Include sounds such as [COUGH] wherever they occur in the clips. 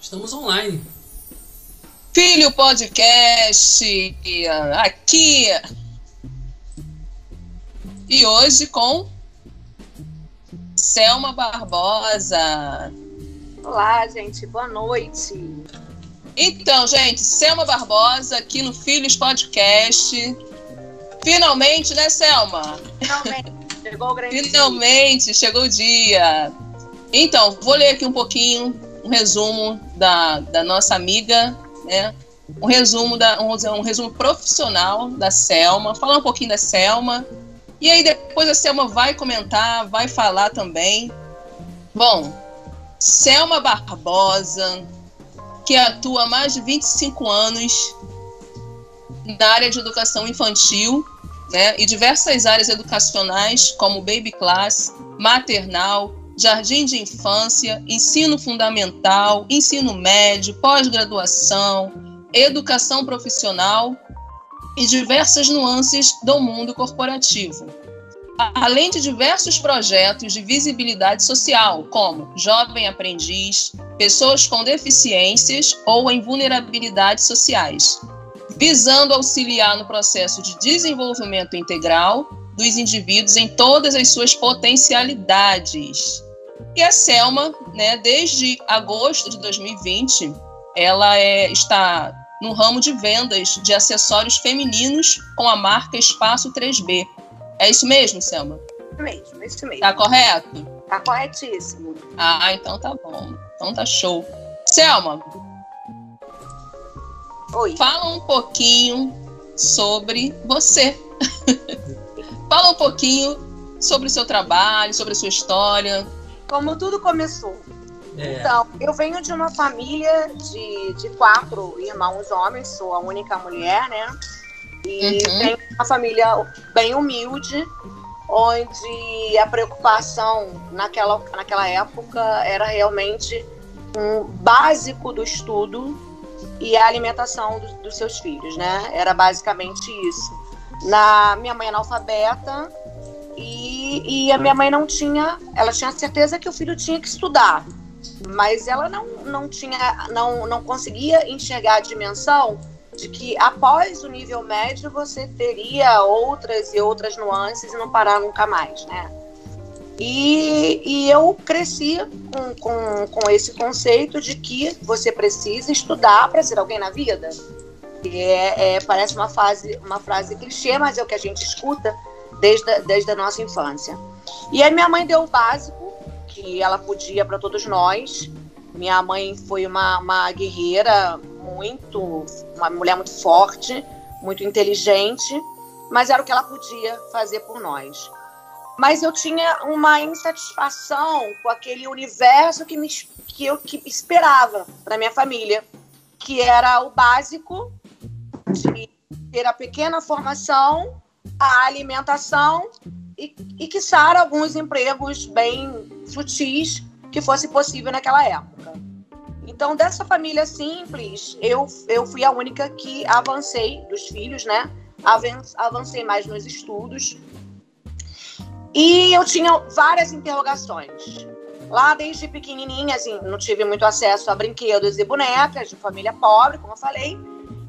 Estamos online. Filho Podcast, aqui. E hoje com Selma Barbosa. Olá, gente, boa noite. Então, gente, Selma Barbosa aqui no Filhos Podcast. Finalmente, né, Selma? Finalmente, chegou o grande Finalmente, dia. chegou o dia. Então, vou ler aqui um pouquinho, um resumo da, da nossa amiga, né? Um resumo, da, um, um resumo profissional da Selma, falar um pouquinho da Selma. E aí depois a Selma vai comentar, vai falar também. Bom, Selma Barbosa, que atua há mais de 25 anos na área de educação infantil, né, e diversas áreas educacionais, como baby class, maternal, jardim de infância, ensino fundamental, ensino médio, pós-graduação, educação profissional e diversas nuances do mundo corporativo. Além de diversos projetos de visibilidade social, como Jovem Aprendiz, Pessoas com Deficiências ou em Vulnerabilidades Sociais, visando auxiliar no processo de desenvolvimento integral dos indivíduos em todas as suas potencialidades. E a Selma, né, desde agosto de 2020, ela é, está no ramo de vendas de acessórios femininos com a marca Espaço 3B. É isso mesmo, Selma? Isso mesmo, isso mesmo. Tá correto? Tá corretíssimo. Ah, então tá bom. Então tá show. Selma, Oi. fala um pouquinho sobre você. [LAUGHS] fala um pouquinho sobre o seu trabalho, sobre a sua história. Como tudo começou. É, Então, eu venho de uma família de, de quatro irmãos homens, sou a única mulher, né? E Uhum. tenho uma família bem humilde, onde a preocupação naquela, naquela época era realmente um básico do estudo e a alimentação dos, dos seus filhos, né? Era basicamente isso. Na minha mãe é analfabeta e, e a minha mãe não tinha, ela tinha certeza que o filho tinha que estudar, mas ela não, não tinha, não, não conseguia enxergar a dimensão de que após o nível médio você teria outras e outras nuances e não parar nunca mais, né? E, e eu cresci com, com, com esse conceito de que você precisa estudar para ser alguém na vida. É, é- parece uma, fase, uma frase clichê, mas é o que a gente escuta desde, desde a nossa infância. E aí minha mãe deu o básico que ela podia para todos nós. Minha mãe foi uma, uma guerreira muito, uma mulher muito forte, muito inteligente, mas era o que ela podia fazer por nós. Mas eu tinha uma insatisfação com aquele universo que, me, que eu que esperava para minha família, que era o básico de ter a pequena formação, a alimentação e, e quiçá alguns empregos bem sutis que fosse possível naquela época. Então, dessa família simples, eu, eu fui a única que avancei dos filhos, né? Avan- Avancei mais nos estudos. E eu tinha várias interrogações. Lá desde pequenininha, assim, não tive muito acesso a brinquedos e bonecas de família pobre, como eu falei.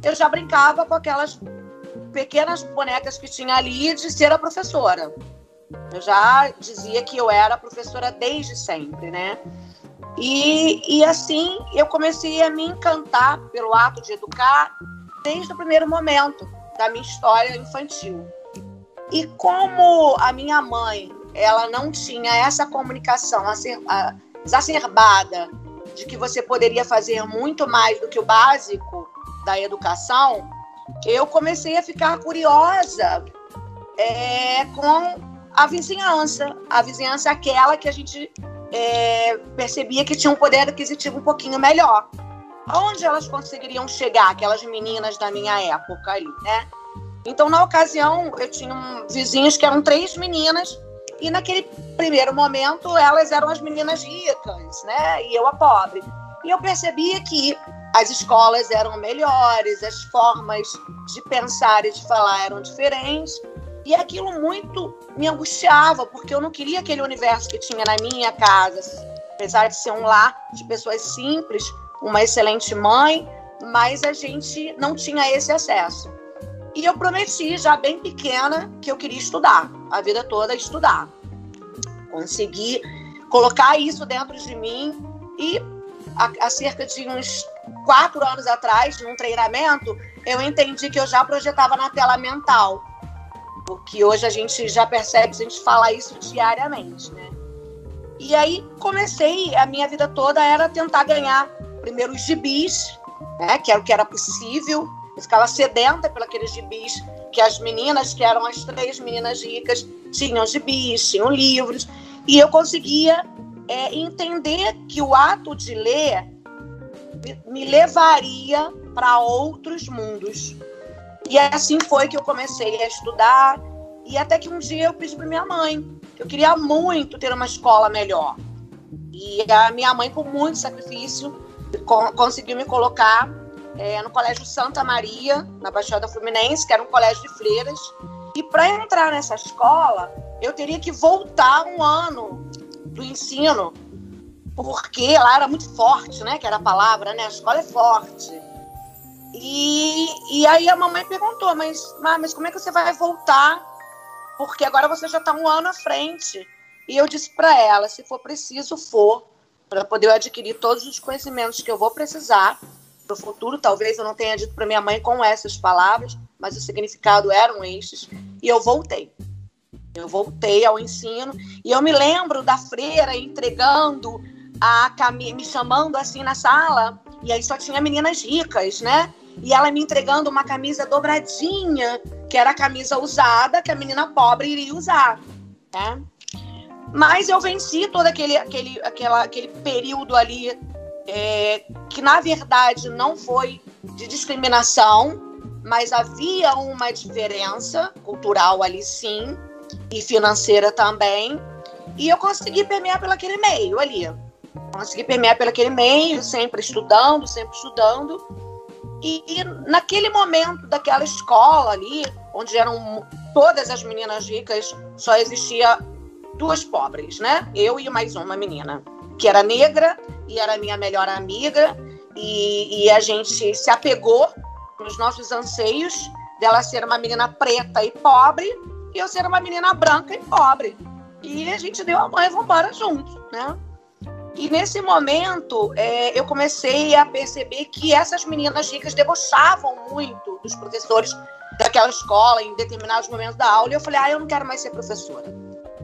Eu já brincava com aquelas pequenas bonecas que tinha ali de ser a professora. Eu já dizia que eu era professora desde sempre, né? E, e assim eu comecei a me encantar pelo ato de educar desde o primeiro momento da minha história infantil. E como a minha mãe, ela não tinha essa comunicação exacerbada de que você poderia fazer muito mais do que o básico da educação, eu comecei a ficar curiosa é, com a vizinhança. A vizinhança é aquela que a gente é, percebia que tinha um poder aquisitivo um pouquinho melhor. Aonde elas conseguiriam chegar, aquelas meninas da minha época ali, né? Então, na ocasião, eu tinha um, vizinhos que eram três meninas, e naquele primeiro momento elas eram as meninas ricas, né? E eu a pobre. E eu percebia que as escolas eram melhores, as formas de pensar e de falar eram diferentes. E aquilo muito me angustiava, porque eu não queria aquele universo que tinha na minha casa, apesar de ser um lar de pessoas simples, uma excelente mãe, mas a gente não tinha esse acesso. E eu prometi, já bem pequena, que eu queria estudar, a vida toda estudar. Consegui colocar isso dentro de mim e há, cerca de uns quatro anos atrás, num treinamento, eu entendi que eu já projetava na tela mental. Porque hoje a gente já percebe, a gente fala isso diariamente, né? E aí comecei, a minha vida toda era tentar ganhar primeiro os gibis, né, que era o que era possível. Eu ficava sedenta aqueles gibis que as meninas, que eram as três meninas ricas, tinham gibis, tinham livros. E eu conseguia é, entender que o ato de ler me levaria para outros mundos. E assim foi que eu comecei a estudar. E até que um dia eu pedi para minha mãe. Eu queria muito ter uma escola melhor. E a minha mãe, com muito sacrifício, conseguiu me colocar é, no Colégio Santa Maria, na Baixada Fluminense, que era um colégio de freiras. E para entrar nessa escola, eu teria que voltar um ano do ensino, porque lá era muito forte, né? Que era a palavra, né? A escola é forte. E, e aí a mamãe perguntou, mas, mas como é que você vai voltar? Porque agora você já está um ano à frente. E eu disse para ela, se for preciso, for para poder adquirir todos os conhecimentos que eu vou precisar para o futuro. Talvez eu não tenha dito para minha mãe com essas palavras, mas o significado eram estes. E eu voltei. Eu voltei ao ensino e eu me lembro da freira entregando a camisa, me chamando assim na sala, e aí só tinha meninas ricas, né? E ela me entregando uma camisa dobradinha, que era a camisa usada que a menina pobre iria usar, né? Mas eu venci todo aquele, aquele, aquela, aquele período ali é, que, na verdade, não foi de discriminação, mas havia uma diferença cultural ali, sim, e financeira também. E eu consegui permear pelo aquele meio ali. Consegui permear pelo aquele meio, sempre estudando, sempre estudando. E, e naquele momento daquela escola ali, onde eram todas as meninas ricas, só existia duas pobres, né? Eu e mais uma menina, que era negra e era minha melhor amiga. E, e a gente se apegou nos nossos anseios dela ser uma menina preta e pobre e eu ser uma menina branca e pobre. E a gente deu a mãe e vamos embora juntos, né? E nesse momento, é, eu comecei a perceber que essas meninas ricas debochavam muito dos professores daquela escola em determinados momentos da aula. E eu falei, ah, eu não quero mais ser professora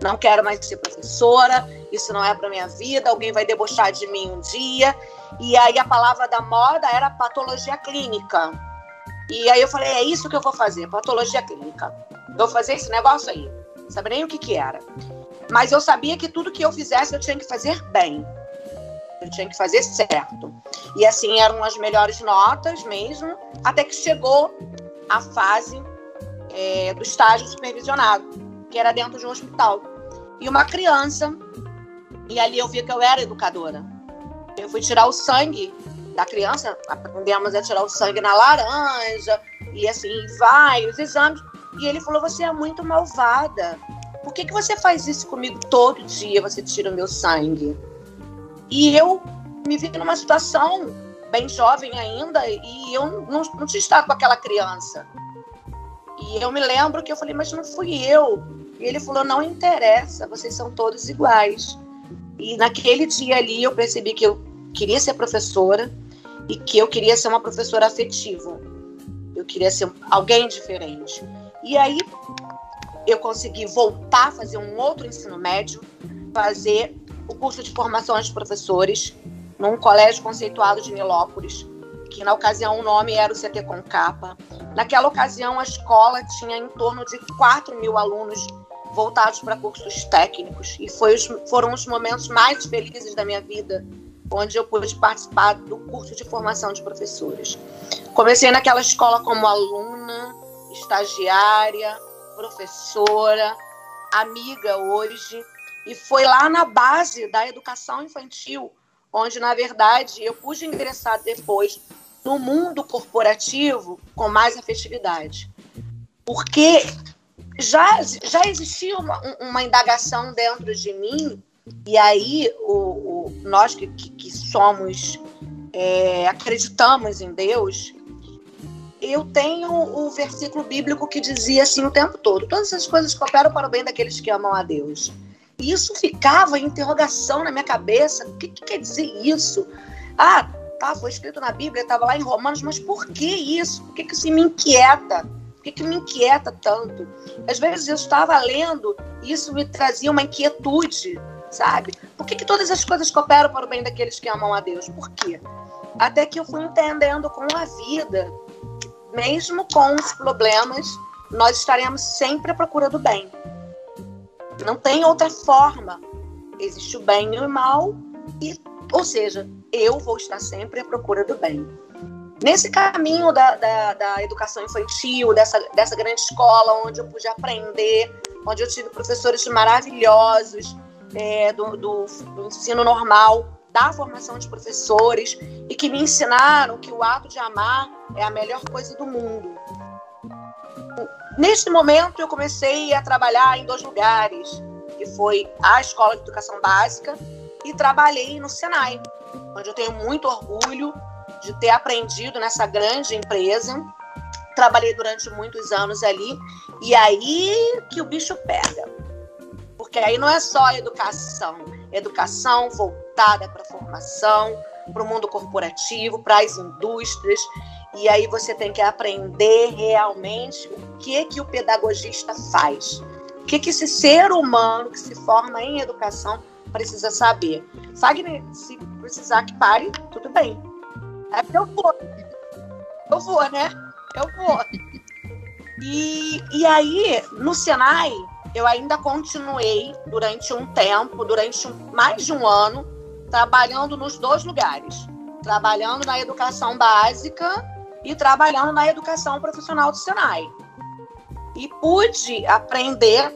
não quero mais ser professora, isso não é para minha vida, alguém vai debochar de mim um dia. E aí a palavra da moda era patologia clínica. E aí eu falei, é isso que eu vou fazer, patologia clínica. Vou fazer esse negócio aí. Sabia nem o que que era. Mas eu sabia que tudo que eu fizesse eu tinha que fazer bem. Eu tinha que fazer certo. E assim eram as melhores notas mesmo, até que chegou a fase é, do estágio supervisionado que era dentro de um hospital. E uma criança, e ali eu vi que eu era educadora. Eu fui tirar o sangue da criança, aprendemos a tirar o sangue na laranja, e assim, vários exames. E ele falou: Você é muito malvada. Por que, que você faz isso comigo todo dia? Você tira o meu sangue. E eu me vi numa situação bem jovem ainda, e eu não, não tinha estado com aquela criança. E eu me lembro que eu falei, mas não fui eu. E ele falou, não interessa, vocês são todos iguais. E naquele dia ali eu percebi que eu queria ser professora e que eu queria ser uma professora afetiva. Eu queria ser alguém diferente. E aí eu consegui voltar a fazer um outro ensino médio, fazer o curso de formação de professores num colégio conceituado de Nilópolis, que na ocasião o nome era o CT Concapa. Naquela ocasião, a escola tinha em torno de 4 mil alunos voltados para cursos técnicos e foi foram os momentos mais felizes da minha vida, onde eu pude participar do curso de formação de professores. Comecei naquela escola como aluna, estagiária, professora, amiga hoje, e foi lá na base da educação infantil onde, na verdade, eu pude ingressar depois no mundo corporativo com mais afetividade. Porque já, já existia uma, uma indagação dentro de mim, e aí o, o nós que, que, que somos é, acreditamos em Deus, eu tenho o versículo bíblico que dizia assim o tempo todo: todas essas coisas cooperam para o bem daqueles que amam a Deus. E isso ficava em interrogação na minha cabeça: o que, que quer dizer isso? Ah, tá, foi escrito na Bíblia, estava lá em Romanos, mas por que isso? Por que, que isso me inquieta? Por que, que me inquieta tanto? Às vezes eu estava lendo e isso me trazia uma inquietude, sabe? Por que, que todas as coisas cooperam para o bem daqueles que amam a Deus? Por quê? Até que eu fui entendendo com a vida, mesmo com os problemas, nós estaremos sempre à procura do bem. Não tem outra forma. Existe o bem e o mal, e, ou seja, eu vou estar sempre à procura do bem. Nesse caminho da, da, da educação infantil, dessa, dessa grande escola onde eu pude aprender, onde eu tive professores maravilhosos é, do, do, do ensino normal, da formação de professores e que me ensinaram que o ato de amar é a melhor coisa do mundo. Neste momento, eu comecei a trabalhar em dois lugares, que foi a Escola de Educação Básica e trabalhei no Senai, onde eu tenho muito orgulho de ter aprendido nessa grande empresa. Trabalhei durante muitos anos ali e aí que o bicho pega. Porque aí não é só educação, educação voltada para a formação, para o mundo corporativo, para as indústrias. E aí você tem que aprender realmente o que que o pedagogista faz. O que que esse ser humano que se forma em educação precisa saber. Fagner, se precisar que pare, tudo bem. É eu vou. Eu vou, né? Eu vou. E, e aí, no Senai, eu ainda continuei durante um tempo, durante um, mais de um ano, trabalhando nos dois lugares. Trabalhando na educação básica e trabalhando na educação profissional do Senai. E pude aprender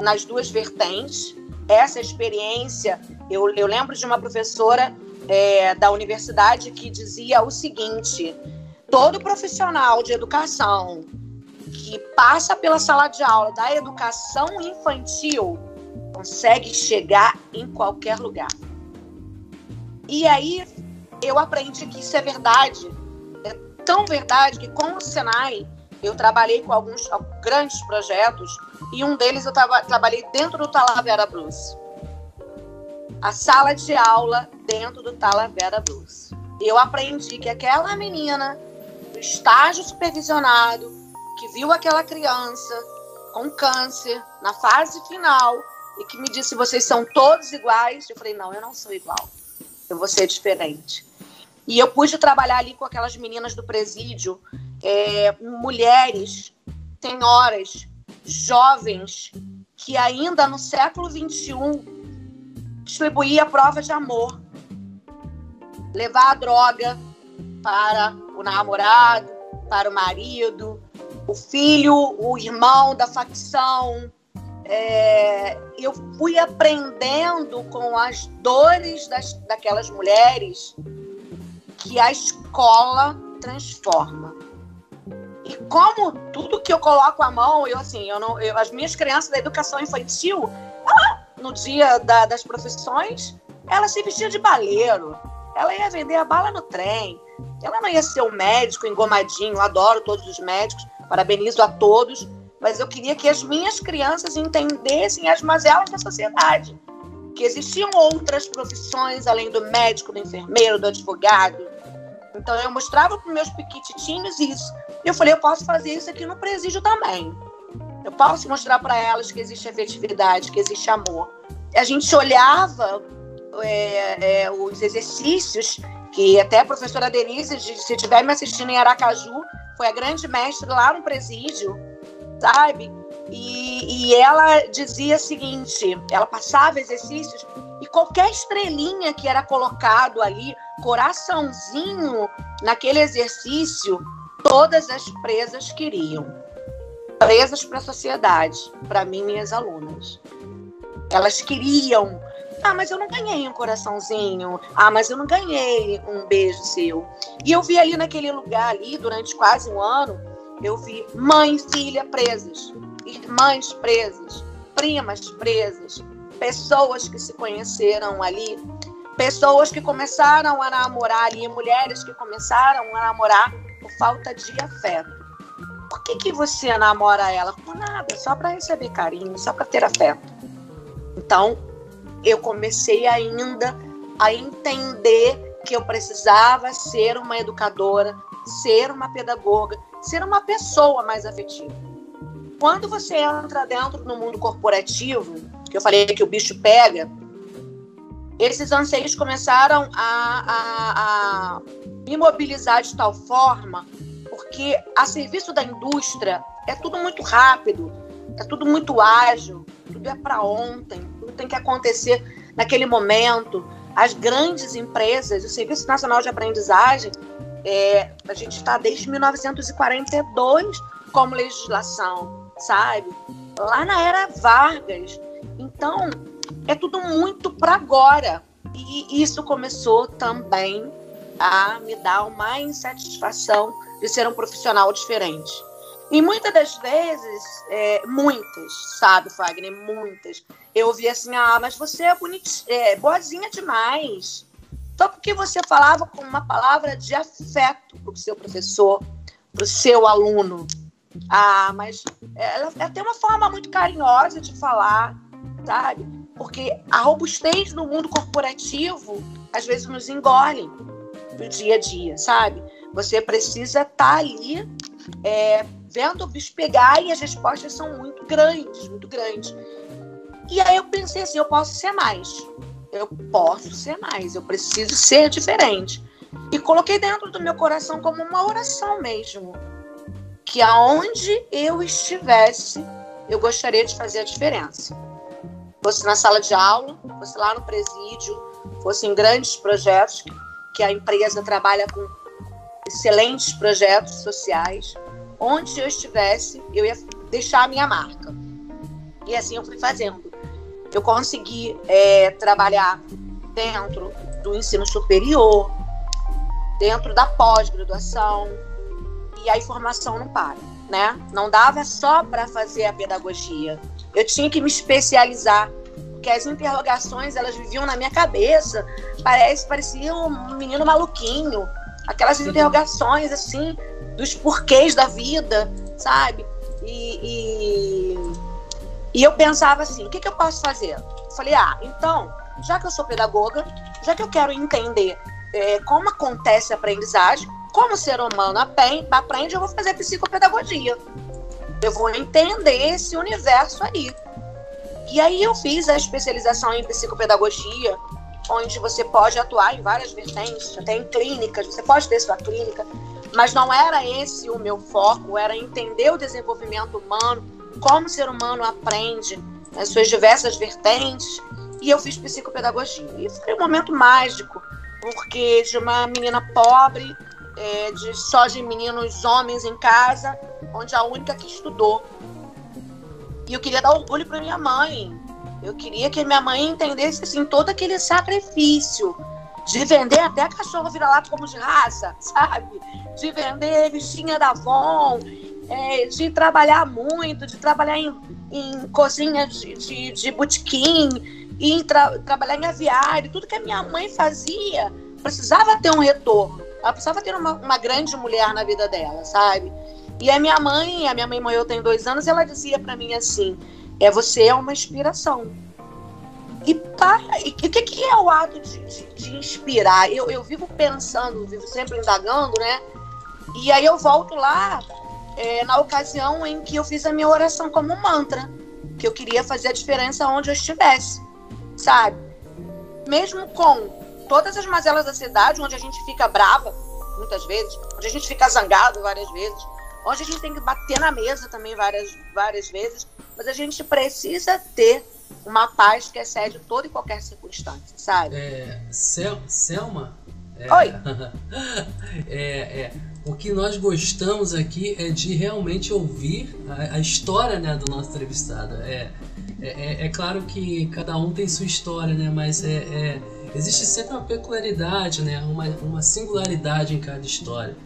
nas duas vertentes. Essa experiência, eu, eu lembro de uma professora é, da universidade que dizia o seguinte: todo profissional de educação que passa pela sala de aula da educação infantil consegue chegar em qualquer lugar. E aí eu aprendi que isso é verdade. É tão verdade que com o Senai eu trabalhei com alguns grandes projetos e um deles eu tava, trabalhei dentro do Talavera Blues. A sala de aula dentro do Talavera Blues. Eu aprendi que aquela menina do estágio supervisionado que viu aquela criança com câncer na fase final e que me disse: vocês são todos iguais. Eu falei: não, eu não sou igual. Eu vou ser diferente. E eu pude trabalhar ali com aquelas meninas do presídio, é, mulheres, senhoras, jovens, que ainda no século XXI distribuía provas de amor. Levar a droga para o namorado, para o marido, o filho, o irmão da facção. É, eu fui aprendendo com as dores das, daquelas mulheres que a escola transforma. E como tudo que eu coloco à mão, eu assim, eu não, eu, as minhas crianças da educação infantil, no dia da, das profissões, ela se vestia de baleiro, ela ia vender a bala no trem, ela não ia ser um médico engomadinho, adoro todos os médicos, Parabenizo a todos, mas eu queria que as minhas crianças entendessem as mazelas da sociedade. Que existiam outras profissões além do médico, do enfermeiro, do advogado. Então eu mostrava para meus piquititinhos isso. E eu falei, eu posso fazer isso aqui no presídio também. Eu posso mostrar para elas que existe afetividade, que existe amor. A gente olhava é, é, os exercícios que até a professora Denise, se estiver me assistindo em Aracaju, foi a grande mestre lá no presídio, sabe? E, e ela dizia o seguinte: ela passava exercícios e qualquer estrelinha que era colocado ali, coraçãozinho naquele exercício, todas as presas queriam. Presas para a sociedade, para mim, minhas alunas. Elas queriam ah, mas eu não ganhei um coraçãozinho. Ah, mas eu não ganhei um beijo seu. E eu vi ali naquele lugar ali, durante quase um ano, eu vi mãe e filha presas, irmãs presas, primas presas, pessoas que se conheceram ali pessoas que começaram a namorar ali, mulheres que começaram a namorar por falta de afeto. Por que, que você namora ela? Por nada, só para receber carinho, só para ter afeto. Então, eu comecei ainda a entender que eu precisava ser uma educadora, ser uma pedagoga, ser uma pessoa mais afetiva. Quando você entra dentro do mundo corporativo, que eu falei que o bicho pega, esses anseios começaram a, a, a de tal forma, porque a serviço da indústria é tudo muito rápido, é tudo muito ágil, tudo é para ontem, tudo tem que acontecer naquele momento. As grandes empresas, o Serviço Nacional de Aprendizagem, é, a gente está desde 1942 como legislação, sabe? Lá na era Vargas. Então, é tudo muito para agora. E isso começou também a me dar uma insatisfação de ser um profissional diferente. E muitas das vezes, é, muitas, sabe, Fagner, muitas, eu ouvi assim, ah, mas você é, bonit... é boazinha demais. Só porque você falava com uma palavra de afeto para o seu professor, para o seu aluno. Ah, mas ela, ela tem uma forma muito carinhosa de falar, sabe? Porque a robustez no mundo corporativo às vezes nos engole no dia a dia, sabe? Você precisa estar tá ali é, vendo o bicho pegar e as respostas são muito grandes, muito grandes. E aí eu pensei assim, eu posso ser mais. Eu posso ser mais, eu preciso ser diferente. E coloquei dentro do meu coração como uma oração mesmo. Que aonde eu estivesse, eu gostaria de fazer a diferença fosse na sala de aula, fosse lá no presídio, fosse em grandes projetos, que a empresa trabalha com excelentes projetos sociais. Onde eu estivesse, eu ia deixar a minha marca. E assim eu fui fazendo. Eu consegui é, trabalhar dentro do ensino superior, dentro da pós-graduação, e a informação não para, né? Não dava só para fazer a pedagogia eu tinha que me especializar, porque as interrogações elas viviam na minha cabeça, parece parecia um menino maluquinho, aquelas interrogações assim dos porquês da vida, sabe? E, e, e eu pensava assim, o que, que eu posso fazer? Falei, ah, então, já que eu sou pedagoga, já que eu quero entender é, como acontece a aprendizagem, como o ser humano aprende, eu vou fazer psicopedagogia. Eu vou entender esse universo aí. E aí eu fiz a especialização em psicopedagogia, onde você pode atuar em várias vertentes, até em clínicas, você pode ter sua clínica, mas não era esse o meu foco, era entender o desenvolvimento humano, como o ser humano aprende as suas diversas vertentes, e eu fiz psicopedagogia. E foi um momento mágico, porque de uma menina pobre, é, de só de meninos homens em casa, onde a única que estudou. E eu queria dar orgulho para minha mãe. Eu queria que minha mãe entendesse assim todo aquele sacrifício de vender até cachorro vira-lata como de raça, [LAUGHS] sabe? De vender bichinha da Avon, é, de trabalhar muito, de trabalhar em, em cozinha de, de, de botequim, e tra trabalhar em aviário, tudo que a minha mãe fazia precisava ter um retorno. Ela precisava ter uma, uma grande mulher na vida dela, sabe? E a minha mãe, a minha mãe morreu tem dois anos, ela dizia para mim assim: é você é uma inspiração. E, para, e o que, que, é o ato de, de, de, inspirar? Eu, eu vivo pensando, vivo sempre indagando, né? E aí eu volto lá é, na ocasião em que eu fiz a minha oração como um mantra, que eu queria fazer a diferença onde eu estivesse, sabe? Mesmo com todas as mazelas da cidade, onde a gente fica brava, muitas vezes, onde a gente fica zangado várias vezes, onde a gente tem que bater na mesa também várias, várias vezes, mas a gente precisa ter uma paz que excede toda e qualquer circunstância, sabe? É, Sel Selma? É, Oi! [LAUGHS] é, é, o que nós gostamos aqui é de realmente ouvir a, a história né, do nosso entrevistado. É, é, é, é, claro que cada um tem sua história, né, mas é, é existe sempre uma peculiaridade, né, uma, uma singularidade em cada história.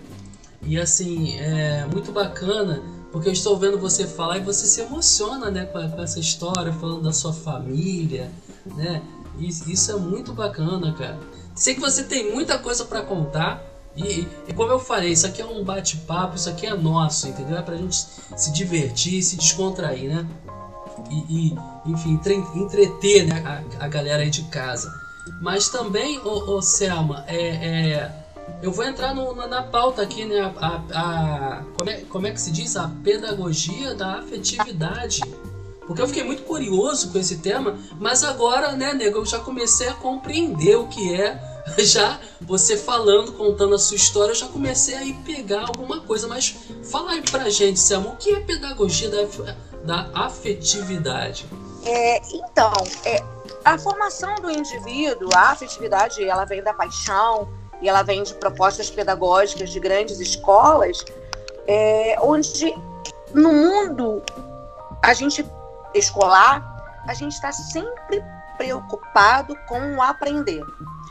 E assim, é muito bacana, porque eu estou vendo você falar e você se emociona né, com, com essa história, falando da sua família, né? Isso é muito bacana, cara. Sei que você tem muita coisa para contar. E, e, como eu falei, isso aqui é um bate-papo, isso aqui é nosso, entendeu? É pra gente se divertir, se descontrair, né? E, e enfim, entreter né, a, a, galera aí de casa. Mas também, ô, ô Selma, é, é, eu vou entrar no, na, na, pauta aqui, né? A, a, a, como, é, como é que se diz? A pedagogia da afetividade. Porque eu fiquei muito curioso com esse tema, mas agora, né, nego, eu já comecei a compreender o que é. [LAUGHS] Já você falando, contando a sua história, eu já comecei a ir pegar alguma coisa. Mas fala aí pra gente, Selma, o que é pedagogia da, da afetividade? É, então, é, a formação do indivíduo, a afetividade, ela vem da paixão e ela vem de propostas pedagógicas de grandes escolas, é, onde no mundo a gente escolar, a gente está sempre preocupado com o aprender.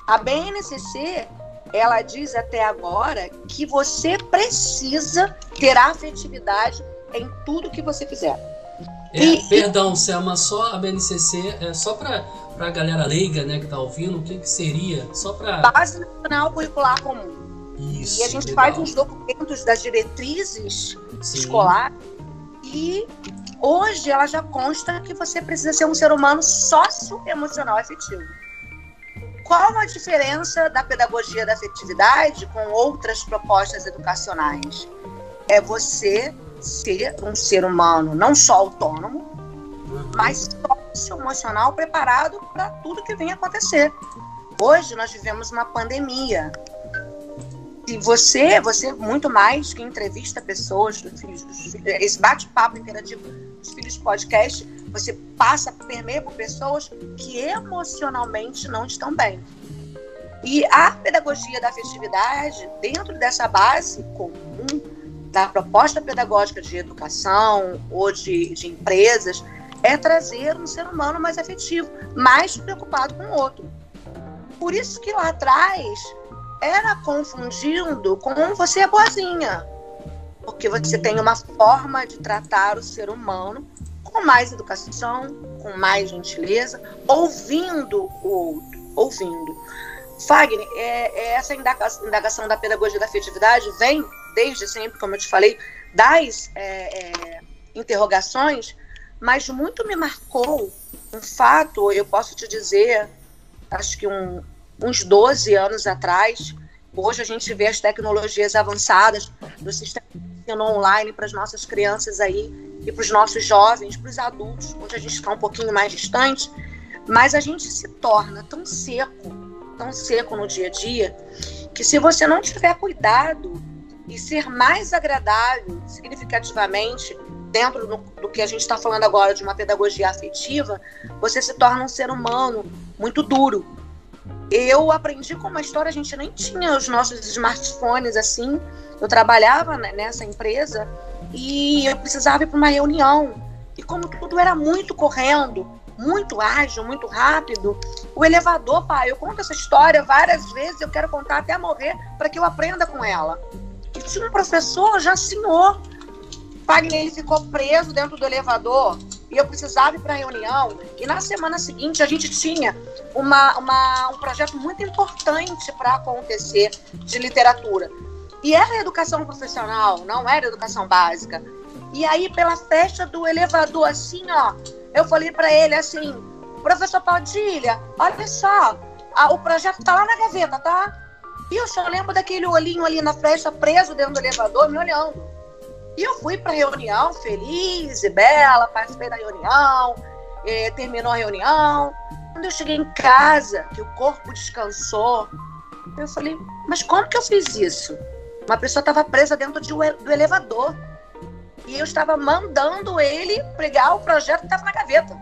A BNCC, ela diz até agora que você precisa ter afetividade em tudo que você fizer. É, e, perdão, Selma, só a BNCC, é só para a galera leiga né, que está ouvindo, o que, que seria? Só para. Base Nacional Curricular Comum. Isso. E a gente legal. faz os documentos das diretrizes Sim. escolares e Hoje ela já consta que você precisa ser um ser humano socioemocional afetivo. Qual a diferença da pedagogia da afetividade com outras propostas educacionais? É você ser um ser humano não só autônomo, mas socioemocional preparado para tudo que vem acontecer. Hoje nós vivemos uma pandemia. E você, você muito mais que entrevista pessoas, esse bate-papo interativo os Filhos Podcast, você passa, permeia por pessoas que emocionalmente não estão bem. E a pedagogia da festividade, dentro dessa base comum da proposta pedagógica de educação ou de, de empresas, é trazer um ser humano mais afetivo, mais preocupado com o outro. Por isso que lá atrás era confundindo com você é boazinha porque você tem uma forma de tratar o ser humano com mais educação, com mais gentileza, ouvindo o outro, ouvindo. Fagner, é, é essa indagação da pedagogia da afetividade vem desde sempre, como eu te falei, das é, é, interrogações, mas muito me marcou um fato, eu posso te dizer, acho que um, uns 12 anos atrás, hoje a gente vê as tecnologias avançadas do sistema online para as nossas crianças aí e para os nossos jovens, para os adultos, onde a gente está um pouquinho mais distante, mas a gente se torna tão seco, tão seco no dia a dia, que se você não tiver cuidado e ser mais agradável significativamente dentro do, do que a gente está falando agora de uma pedagogia afetiva, você se torna um ser humano muito duro. Eu aprendi com uma história, a gente nem tinha os nossos smartphones assim, eu trabalhava né, nessa empresa e eu precisava ir para uma reunião. E como tudo era muito correndo, muito ágil, muito rápido, o elevador, pai, eu conto essa história várias vezes, eu quero contar até morrer para que eu aprenda com ela. E tinha um professor, já senhor, Wagner, ficou preso dentro do elevador e eu precisava ir para a reunião. E na semana seguinte a gente tinha uma, uma um projeto muito importante para acontecer de literatura. E era educação profissional, não era educação básica. E aí, pela festa do elevador, assim, ó, eu falei para ele assim: professor Padilha, olha só, a, o projeto tá lá na gaveta, tá? E eu só lembro daquele olhinho ali na festa, preso dentro do elevador, me olhando. E eu fui para a reunião feliz e bela, participei da reunião, eh, terminou a reunião. Quando eu cheguei em casa, que o corpo descansou, eu falei: mas como que eu fiz isso? Uma pessoa estava presa dentro de, do elevador. E eu estava mandando ele pregar o projeto que estava na gaveta.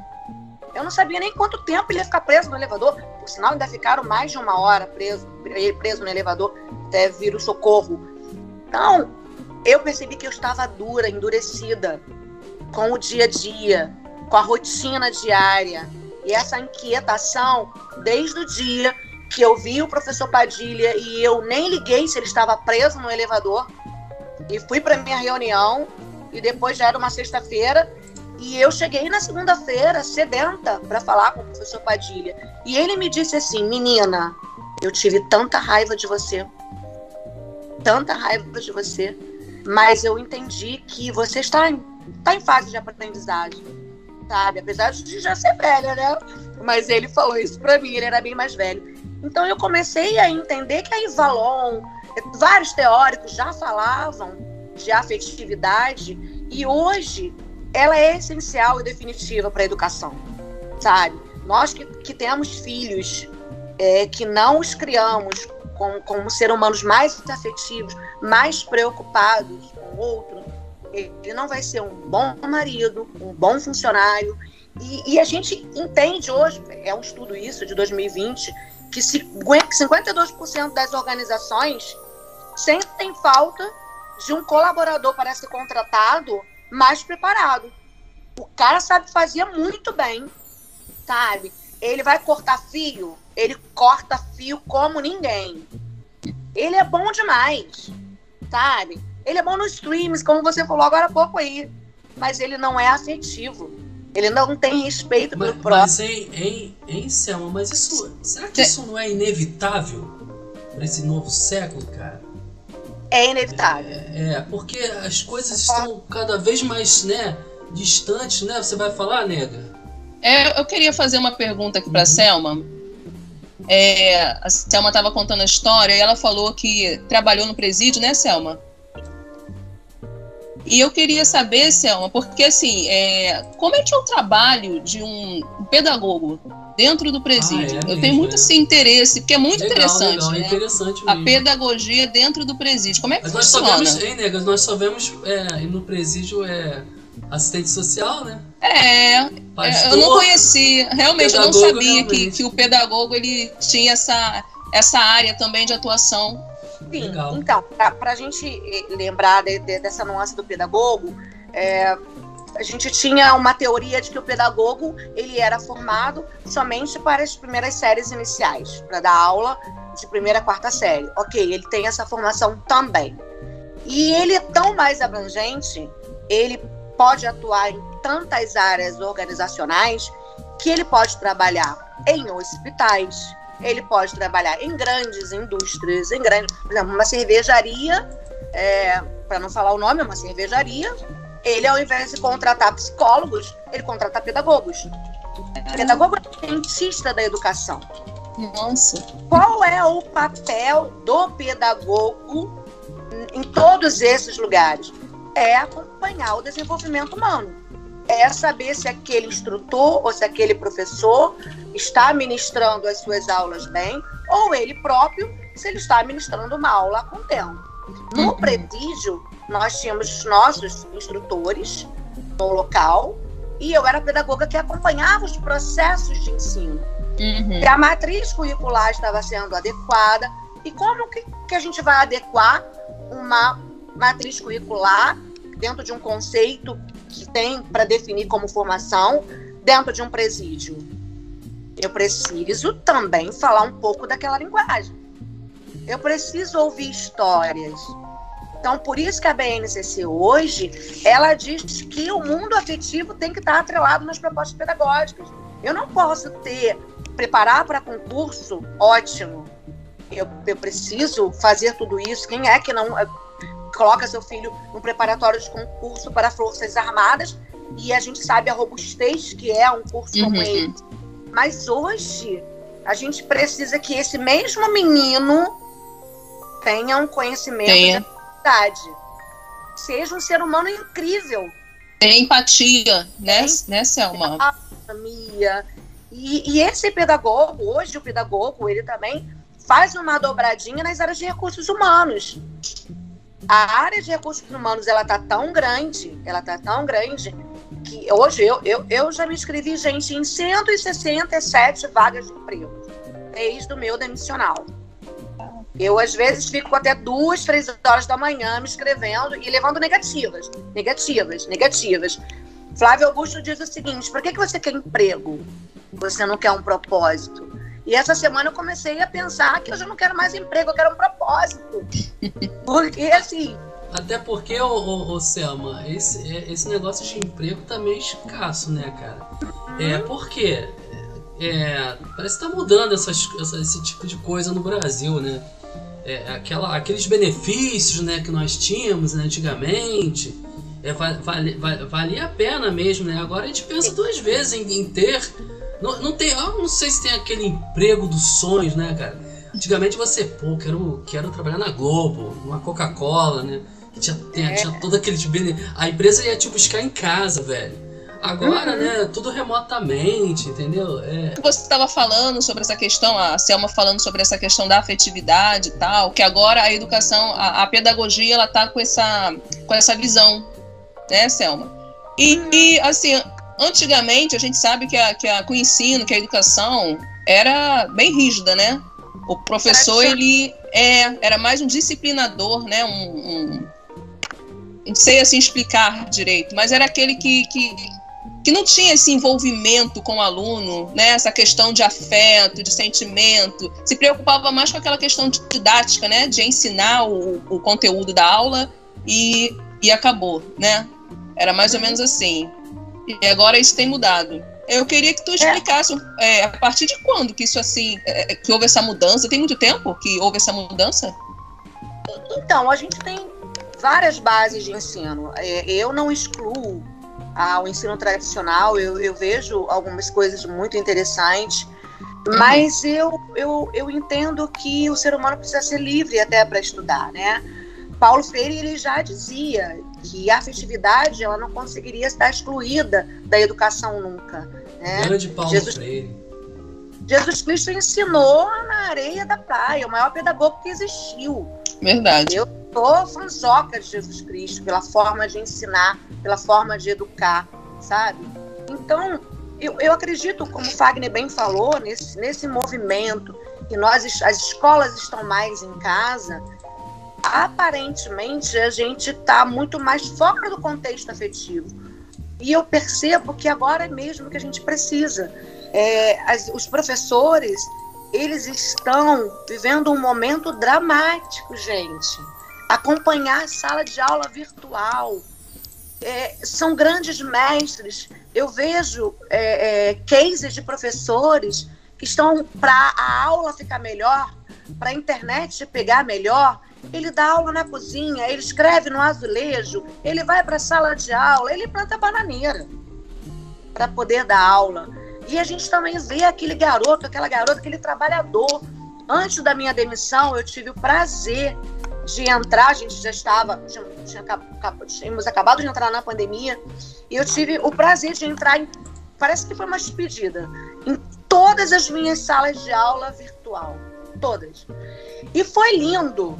Eu não sabia nem quanto tempo ele ia ficar preso no elevador. Por sinal, ainda ficaram mais de uma hora preso, preso no elevador até vir o socorro. Então, eu percebi que eu estava dura, endurecida com o dia a dia, com a rotina diária. E essa inquietação, desde o dia que eu vi o professor Padilha e eu nem liguei se ele estava preso no elevador. E fui para minha reunião, e depois já era uma sexta-feira, E eu cheguei na segunda-feira sedenta para falar com o professor Padilha. E ele me disse assim: Menina, eu tive tanta raiva de você. Tanta raiva de você. Mas eu entendi que você está em, está em fase de aprendizagem. Sabe? Apesar de já ser velha, né? Mas ele falou isso para mim, ele era bem mais velho. Então eu comecei a entender que a Ivalon, vários teóricos já falavam de afetividade e hoje ela é essencial e definitiva para a educação, sabe? Nós que, que temos filhos, é, que não os criamos como, como ser humanos mais afetivos, mais preocupados com o outro, ele não vai ser um bom marido, um bom funcionário. E, e a gente entende hoje, é um estudo isso de 2020, que 52% das organizações sentem falta de um colaborador para ser contratado mais preparado. O cara sabe fazer muito bem, sabe? Ele vai cortar fio, ele corta fio como ninguém. Ele é bom demais, sabe? Ele é bom nos streams, como você falou agora há pouco aí. Mas ele não é afetivo. Ele não tem respeito mas, pelo próprio. Mas, em, em, em Selma, mas isso. Será que isso não é inevitável para esse novo século, cara? É inevitável. É, é, porque as coisas estão cada vez mais, né, distantes, né? Você vai falar, nega? É, eu queria fazer uma pergunta aqui para uhum. Selma. É, a Selma estava contando a história e ela falou que trabalhou no presídio, né, Selma? E eu queria saber, Selma, porque assim, é, como é que é o trabalho de um pedagogo dentro do presídio? Ah, é, eu tenho muito esse interesse, porque é muito legal, interessante, legal, é né? É interessante A pedagogia dentro do presídio. Como é que Mas funciona? Nós só vemos, hein, Negas, nós só vemos é, no presídio é assistente social, né? É, Pastor, eu não conhecia, realmente eu não sabia que, que o pedagogo ele tinha essa, essa área também de atuação Sim, Legal. então, para a gente lembrar de, de, dessa nuance do pedagogo, é, a gente tinha uma teoria de que o pedagogo ele era formado somente para as primeiras séries iniciais, para dar aula de primeira a quarta série. Ok, ele tem essa formação também. E ele é tão mais abrangente, ele pode atuar em tantas áreas organizacionais que ele pode trabalhar em hospitais, ele pode trabalhar em grandes indústrias, em grandes, por exemplo, uma cervejaria, é, para não falar o nome, é uma cervejaria. Ele, ao invés de contratar psicólogos, ele contrata pedagogos. Pedagogo é cientista da educação. Nossa. Qual é o papel do pedagogo em todos esses lugares? É acompanhar o desenvolvimento humano é saber se aquele instrutor ou se aquele professor está ministrando as suas aulas bem, ou ele próprio, se ele está ministrando uma aula com tempo. No uhum. presídio, nós tínhamos os nossos instrutores no local, e eu era a pedagoga que acompanhava os processos de ensino. Uhum. a matriz curricular estava sendo adequada, e como que, que a gente vai adequar uma matriz curricular dentro de um conceito que tem para definir como formação dentro de um presídio. Eu preciso também falar um pouco daquela linguagem. Eu preciso ouvir histórias. Então, por isso que a BNCC hoje, ela diz que o mundo afetivo tem que estar atrelado nas propostas pedagógicas. Eu não posso ter, preparar para concurso, ótimo. Eu, eu preciso fazer tudo isso. Quem é que não coloca seu filho no preparatório de concurso para Forças Armadas e a gente sabe a robustez que é um curso uhum. como esse. Mas hoje a gente precisa que esse mesmo menino tenha um conhecimento tenha. de atividade. Seja um ser humano incrível. Tem empatia, né, Tem né Selma? Autonomia. E, e esse pedagogo, hoje o pedagogo, ele também faz uma dobradinha nas áreas de recursos humanos a área de recursos humanos ela tá tão grande, ela tá tão grande que hoje eu, eu, eu já me inscrevi, gente, em 167 vagas de emprego desde o meu demissional. Eu, às vezes, fico até duas, três horas da manhã me inscrevendo e levando negativas, negativas, negativas. Flávio Augusto diz o seguinte: por que, que você quer emprego? Você não quer um propósito? E essa semana eu comecei a pensar que eu já não quero mais emprego, eu quero um propósito. [LAUGHS] Porque, assim. Até porque, ô, ô, ô Selma, esse, é, esse negócio de emprego tá meio escasso, né, cara? Uhum. É porque. É, parece que tá mudando essas, esse tipo de coisa no Brasil, né? É, aquela, aqueles benefícios né, que nós tínhamos né, antigamente. É, vale, vale, valia a pena mesmo, né? Agora a gente pensa duas vezes em, em ter não, não tem, eu não sei se tem aquele emprego dos sonhos, né, cara? Antigamente você, pô, quero, quero trabalhar na Globo, numa Coca-Cola, né? Tinha, tinha, tinha todo aquele tipo. A empresa ia te buscar em casa, velho. Agora, uhum. né, tudo remotamente, entendeu? É... Você estava falando sobre essa questão, a Selma falando sobre essa questão da afetividade e tal, que agora a educação, a, a pedagogia, ela tá com essa, com essa visão, né, Selma? E, uhum. e assim, Antigamente, a gente sabe que, a, que, a, que o ensino, que a educação era bem rígida, né? O professor, ele é, era mais um disciplinador, né? Um, um, não sei assim explicar direito, mas era aquele que, que, que não tinha esse envolvimento com o aluno, né? Essa questão de afeto, de sentimento, se preocupava mais com aquela questão didática, né? De ensinar o, o conteúdo da aula e, e acabou, né? Era mais ou menos assim. E agora isso tem mudado. Eu queria que tu explicasse é. É, a partir de quando que isso assim, é, que houve essa mudança. Tem muito tempo que houve essa mudança? Então, a gente tem várias bases de ensino. É, eu não excluo ah, o ensino tradicional, eu, eu, vejo algumas coisas muito interessantes, uhum. mas eu, eu, eu entendo que o ser humano precisa ser livre até para estudar, né? Paulo Freire ele já dizia que a afetividade ela não conseguiria estar excluída da educação nunca. Né? Grande Paulo Jesus, Freire. Jesus Cristo ensinou na areia da praia, o maior pedagogo que existiu. Verdade. Eu sou fanzoca de Jesus Cristo pela forma de ensinar, pela forma de educar, sabe? Então, eu, eu acredito, como o Fagner bem falou, nesse, nesse movimento que nós, as escolas estão mais em casa, aparentemente a gente está muito mais fora do contexto afetivo. E eu percebo que agora é mesmo que a gente precisa. É, as, os professores, eles estão vivendo um momento dramático, gente. Acompanhar a sala de aula virtual. É, são grandes mestres. Eu vejo é, é cases de professores que estão para a aula ficar melhor, para a internet pegar melhor, ele dá aula na cozinha, ele escreve no azulejo, ele vai para a sala de aula, ele planta bananeira para poder dar aula. E a gente também vê aquele garoto, aquela garota, aquele trabalhador. Antes da minha demissão, eu tive o prazer de entrar, a gente já estava, tínhamos acabado de entrar na pandemia, e eu tive o prazer de entrar em, parece que foi uma despedida, em todas as minhas salas de aula virtual. Todas. E foi lindo,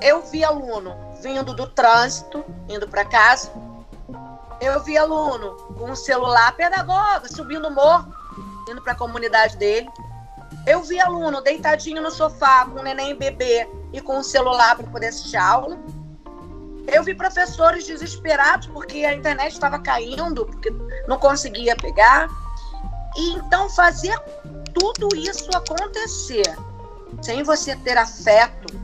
eu vi aluno vindo do trânsito, indo para casa. Eu vi aluno com um celular pedagoga, subindo o morro, indo para a comunidade dele. Eu vi aluno deitadinho no sofá com o neném bebê e com o celular para poder assistir aula. Eu vi professores desesperados porque a internet estava caindo, porque não conseguia pegar. E então fazer tudo isso acontecer sem você ter afeto,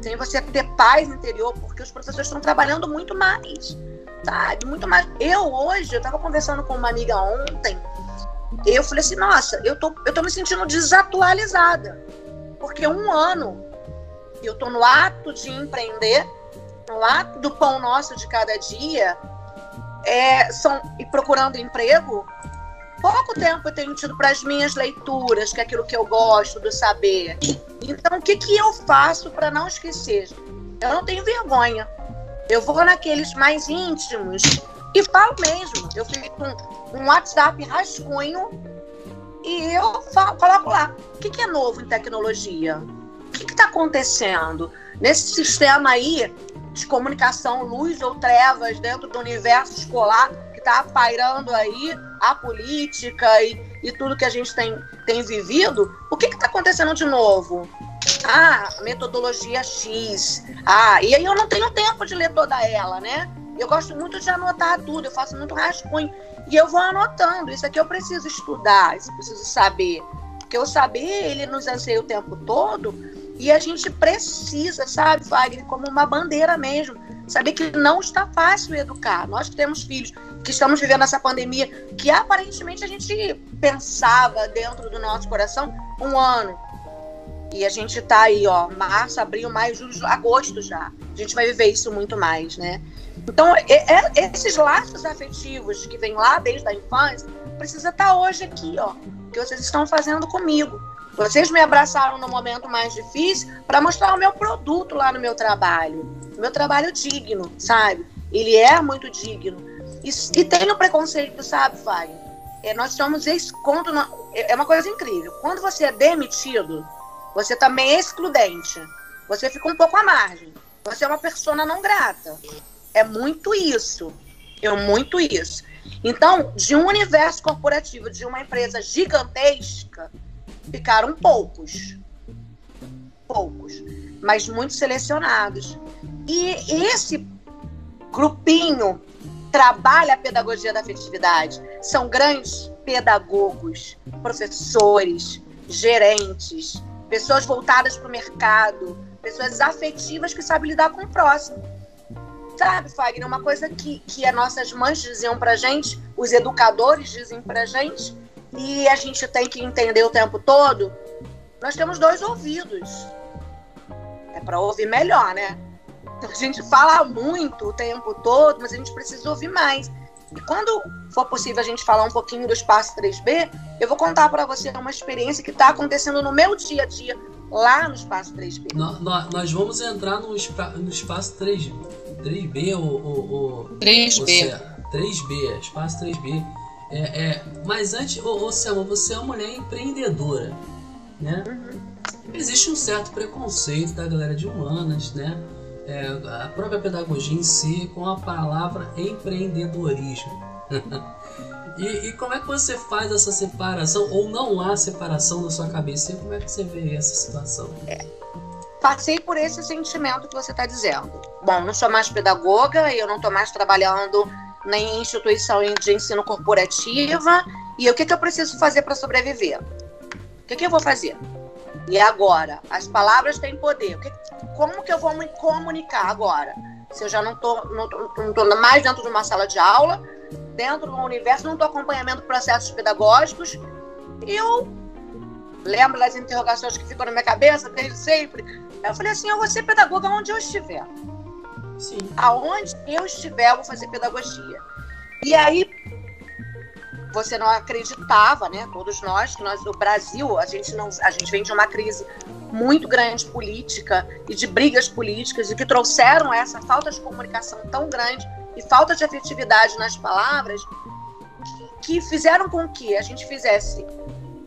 sem você ter paz interior, porque os professores estão trabalhando muito mais, sabe? Muito mais. Eu hoje, eu estava conversando com uma amiga ontem, eu falei assim, nossa, eu tô, eu tô me sentindo desatualizada, porque um ano eu tô no ato de empreender, no ato do pão nosso de cada dia, é, são, e procurando emprego, pouco tempo eu tenho tido para as minhas leituras, que é aquilo que eu gosto do saber. Então, o que, que eu faço para não esquecer? Eu não tenho vergonha. Eu vou naqueles mais íntimos e falo mesmo. Eu fiz um, um WhatsApp rascunho e eu falo, coloco lá. O que, que é novo em tecnologia? O que está acontecendo? Nesse sistema aí de comunicação, luz ou trevas dentro do universo escolar está pairando aí a política e, e tudo que a gente tem, tem vivido, o que está acontecendo de novo? Ah, metodologia X. Ah, e aí eu não tenho tempo de ler toda ela, né? Eu gosto muito de anotar tudo, eu faço muito rascunho. E eu vou anotando. Isso aqui eu preciso estudar, isso eu preciso saber. Porque o saber, ele nos anseia o tempo todo e a gente precisa, sabe, Wagner, como uma bandeira mesmo, saber que não está fácil educar. Nós que temos filhos, que estamos vivendo essa pandemia, que aparentemente a gente pensava dentro do nosso coração um ano. E a gente está aí, ó, março, abril, maio, julho, agosto já. A gente vai viver isso muito mais, né? Então, é, é, esses laços afetivos que vêm lá desde a infância, precisa estar tá hoje aqui, ó, que vocês estão fazendo comigo. Vocês me abraçaram no momento mais difícil para mostrar o meu produto lá no meu trabalho. Meu trabalho digno, sabe? Ele é muito digno. E, e tem o preconceito, sabe, Fábio? É, nós somos esse quando é uma coisa incrível. Quando você é demitido, você também é excludente. Você fica um pouco à margem. Você é uma pessoa não grata. É muito isso. É muito isso. Então, de um universo corporativo, de uma empresa gigantesca, ficaram poucos. Poucos. Mas muito selecionados. E esse grupinho trabalha a pedagogia da afetividade. São grandes pedagogos, professores, gerentes, pessoas voltadas para o mercado, pessoas afetivas que sabem lidar com o próximo. Sabe, Fagner, uma coisa que, que as nossas mães diziam pra gente, os educadores dizem pra gente, e a gente tem que entender o tempo todo, nós temos dois ouvidos. É para ouvir melhor, né? Então, a gente fala muito o tempo todo, mas a gente precisa ouvir mais. E quando for possível a gente falar um pouquinho do espaço 3B, eu vou contar para você uma experiência que está acontecendo no meu dia a dia lá no espaço 3B. Nós, nós vamos entrar no, no espaço 3, 3B ou, ou, ou 3B. 3B, espaço 3B. É, é, mas antes, ô, ô Selma, você é uma mulher empreendedora, né? Uhum. Existe um certo preconceito da galera de humanas, né? É, a própria pedagogia em si com a palavra empreendedorismo. [LAUGHS] e, e, como é que você faz essa separação? Ou não há separação na sua cabeça? E como é que você vê essa situação? É. Passei por esse sentimento que você está dizendo. Bom, não sou mais pedagoga, eu não estou mais trabalhando nem instituição de ensino corporativa. E o que, que eu preciso fazer para sobreviver? O que, que eu vou fazer? E agora? As palavras têm poder. Que, como que eu vou me comunicar agora? Se eu já não estou não não tô mais dentro de uma sala de aula, dentro do universo, não estou acompanhando processos pedagógicos, eu lembro das interrogações que ficam na minha cabeça desde sempre. Eu falei assim: eu vou ser pedagoga onde eu estiver. Sim. Aonde eu estiver, eu vou fazer pedagogia. E aí, você não acreditava, né? Todos nós, que nós, o Brasil, a gente não, a gente vem de uma crise muito grande política e de brigas políticas e que trouxeram essa falta de comunicação tão grande e falta de afetividade nas palavras que, que fizeram com que a gente fizesse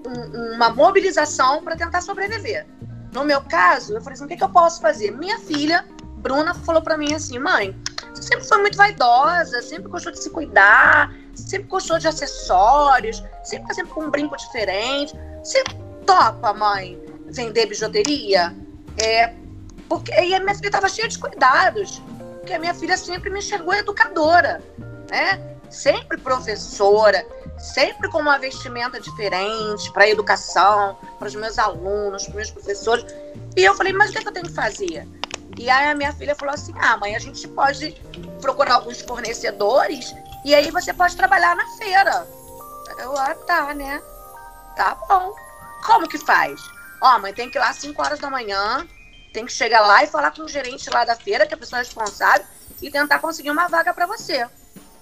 um, uma mobilização para tentar sobreviver. No meu caso, eu falei assim, o que, que eu posso fazer? Minha filha Bruna falou para mim assim: mãe, você sempre foi muito vaidosa, sempre gostou de se cuidar, sempre gostou de acessórios, sempre tá sempre com um brinco diferente. Você topa, mãe, vender bijuteria? É, porque, a minha filha estava cheia de cuidados, porque a minha filha sempre me enxergou educadora, né? Sempre professora, sempre com uma vestimenta diferente para a educação, para os meus alunos, para os meus professores. E eu falei, mas o que, é que eu tenho que fazer? E aí a minha filha falou assim: ah, mãe, a gente pode procurar alguns fornecedores e aí você pode trabalhar na feira. Eu, ah, tá, né? Tá bom. Como que faz? Ó, mãe, tem que ir lá às 5 horas da manhã, tem que chegar lá e falar com o gerente lá da feira, que é a pessoa responsável, e tentar conseguir uma vaga para você.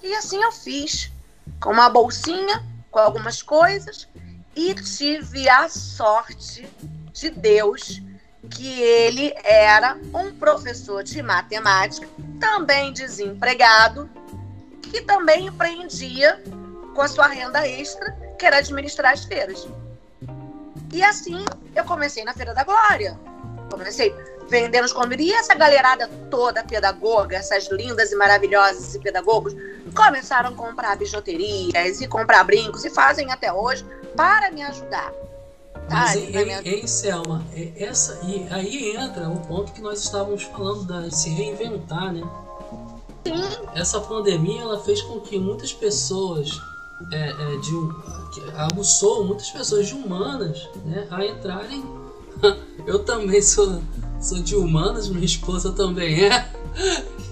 E assim eu fiz. Com uma bolsinha, com algumas coisas, e tive a sorte de Deus que ele era um professor de matemática, também desempregado, que também empreendia com a sua renda extra, que era administrar as feiras. E assim eu comecei na Feira da Glória. Comecei vendendo os. E essa galerada toda pedagoga, essas lindas e maravilhosas pedagogos, começaram a comprar bijuterias e comprar brincos e fazem até hoje para me ajudar. Mas em, em, em Selma, essa, e aí entra o ponto que nós estávamos falando da se reinventar, né? Sim. Essa pandemia ela fez com que muitas pessoas é, é, de, aguçou muitas pessoas de humanas né, a entrarem. [LAUGHS] Eu também sou, sou de humanas, minha esposa também é.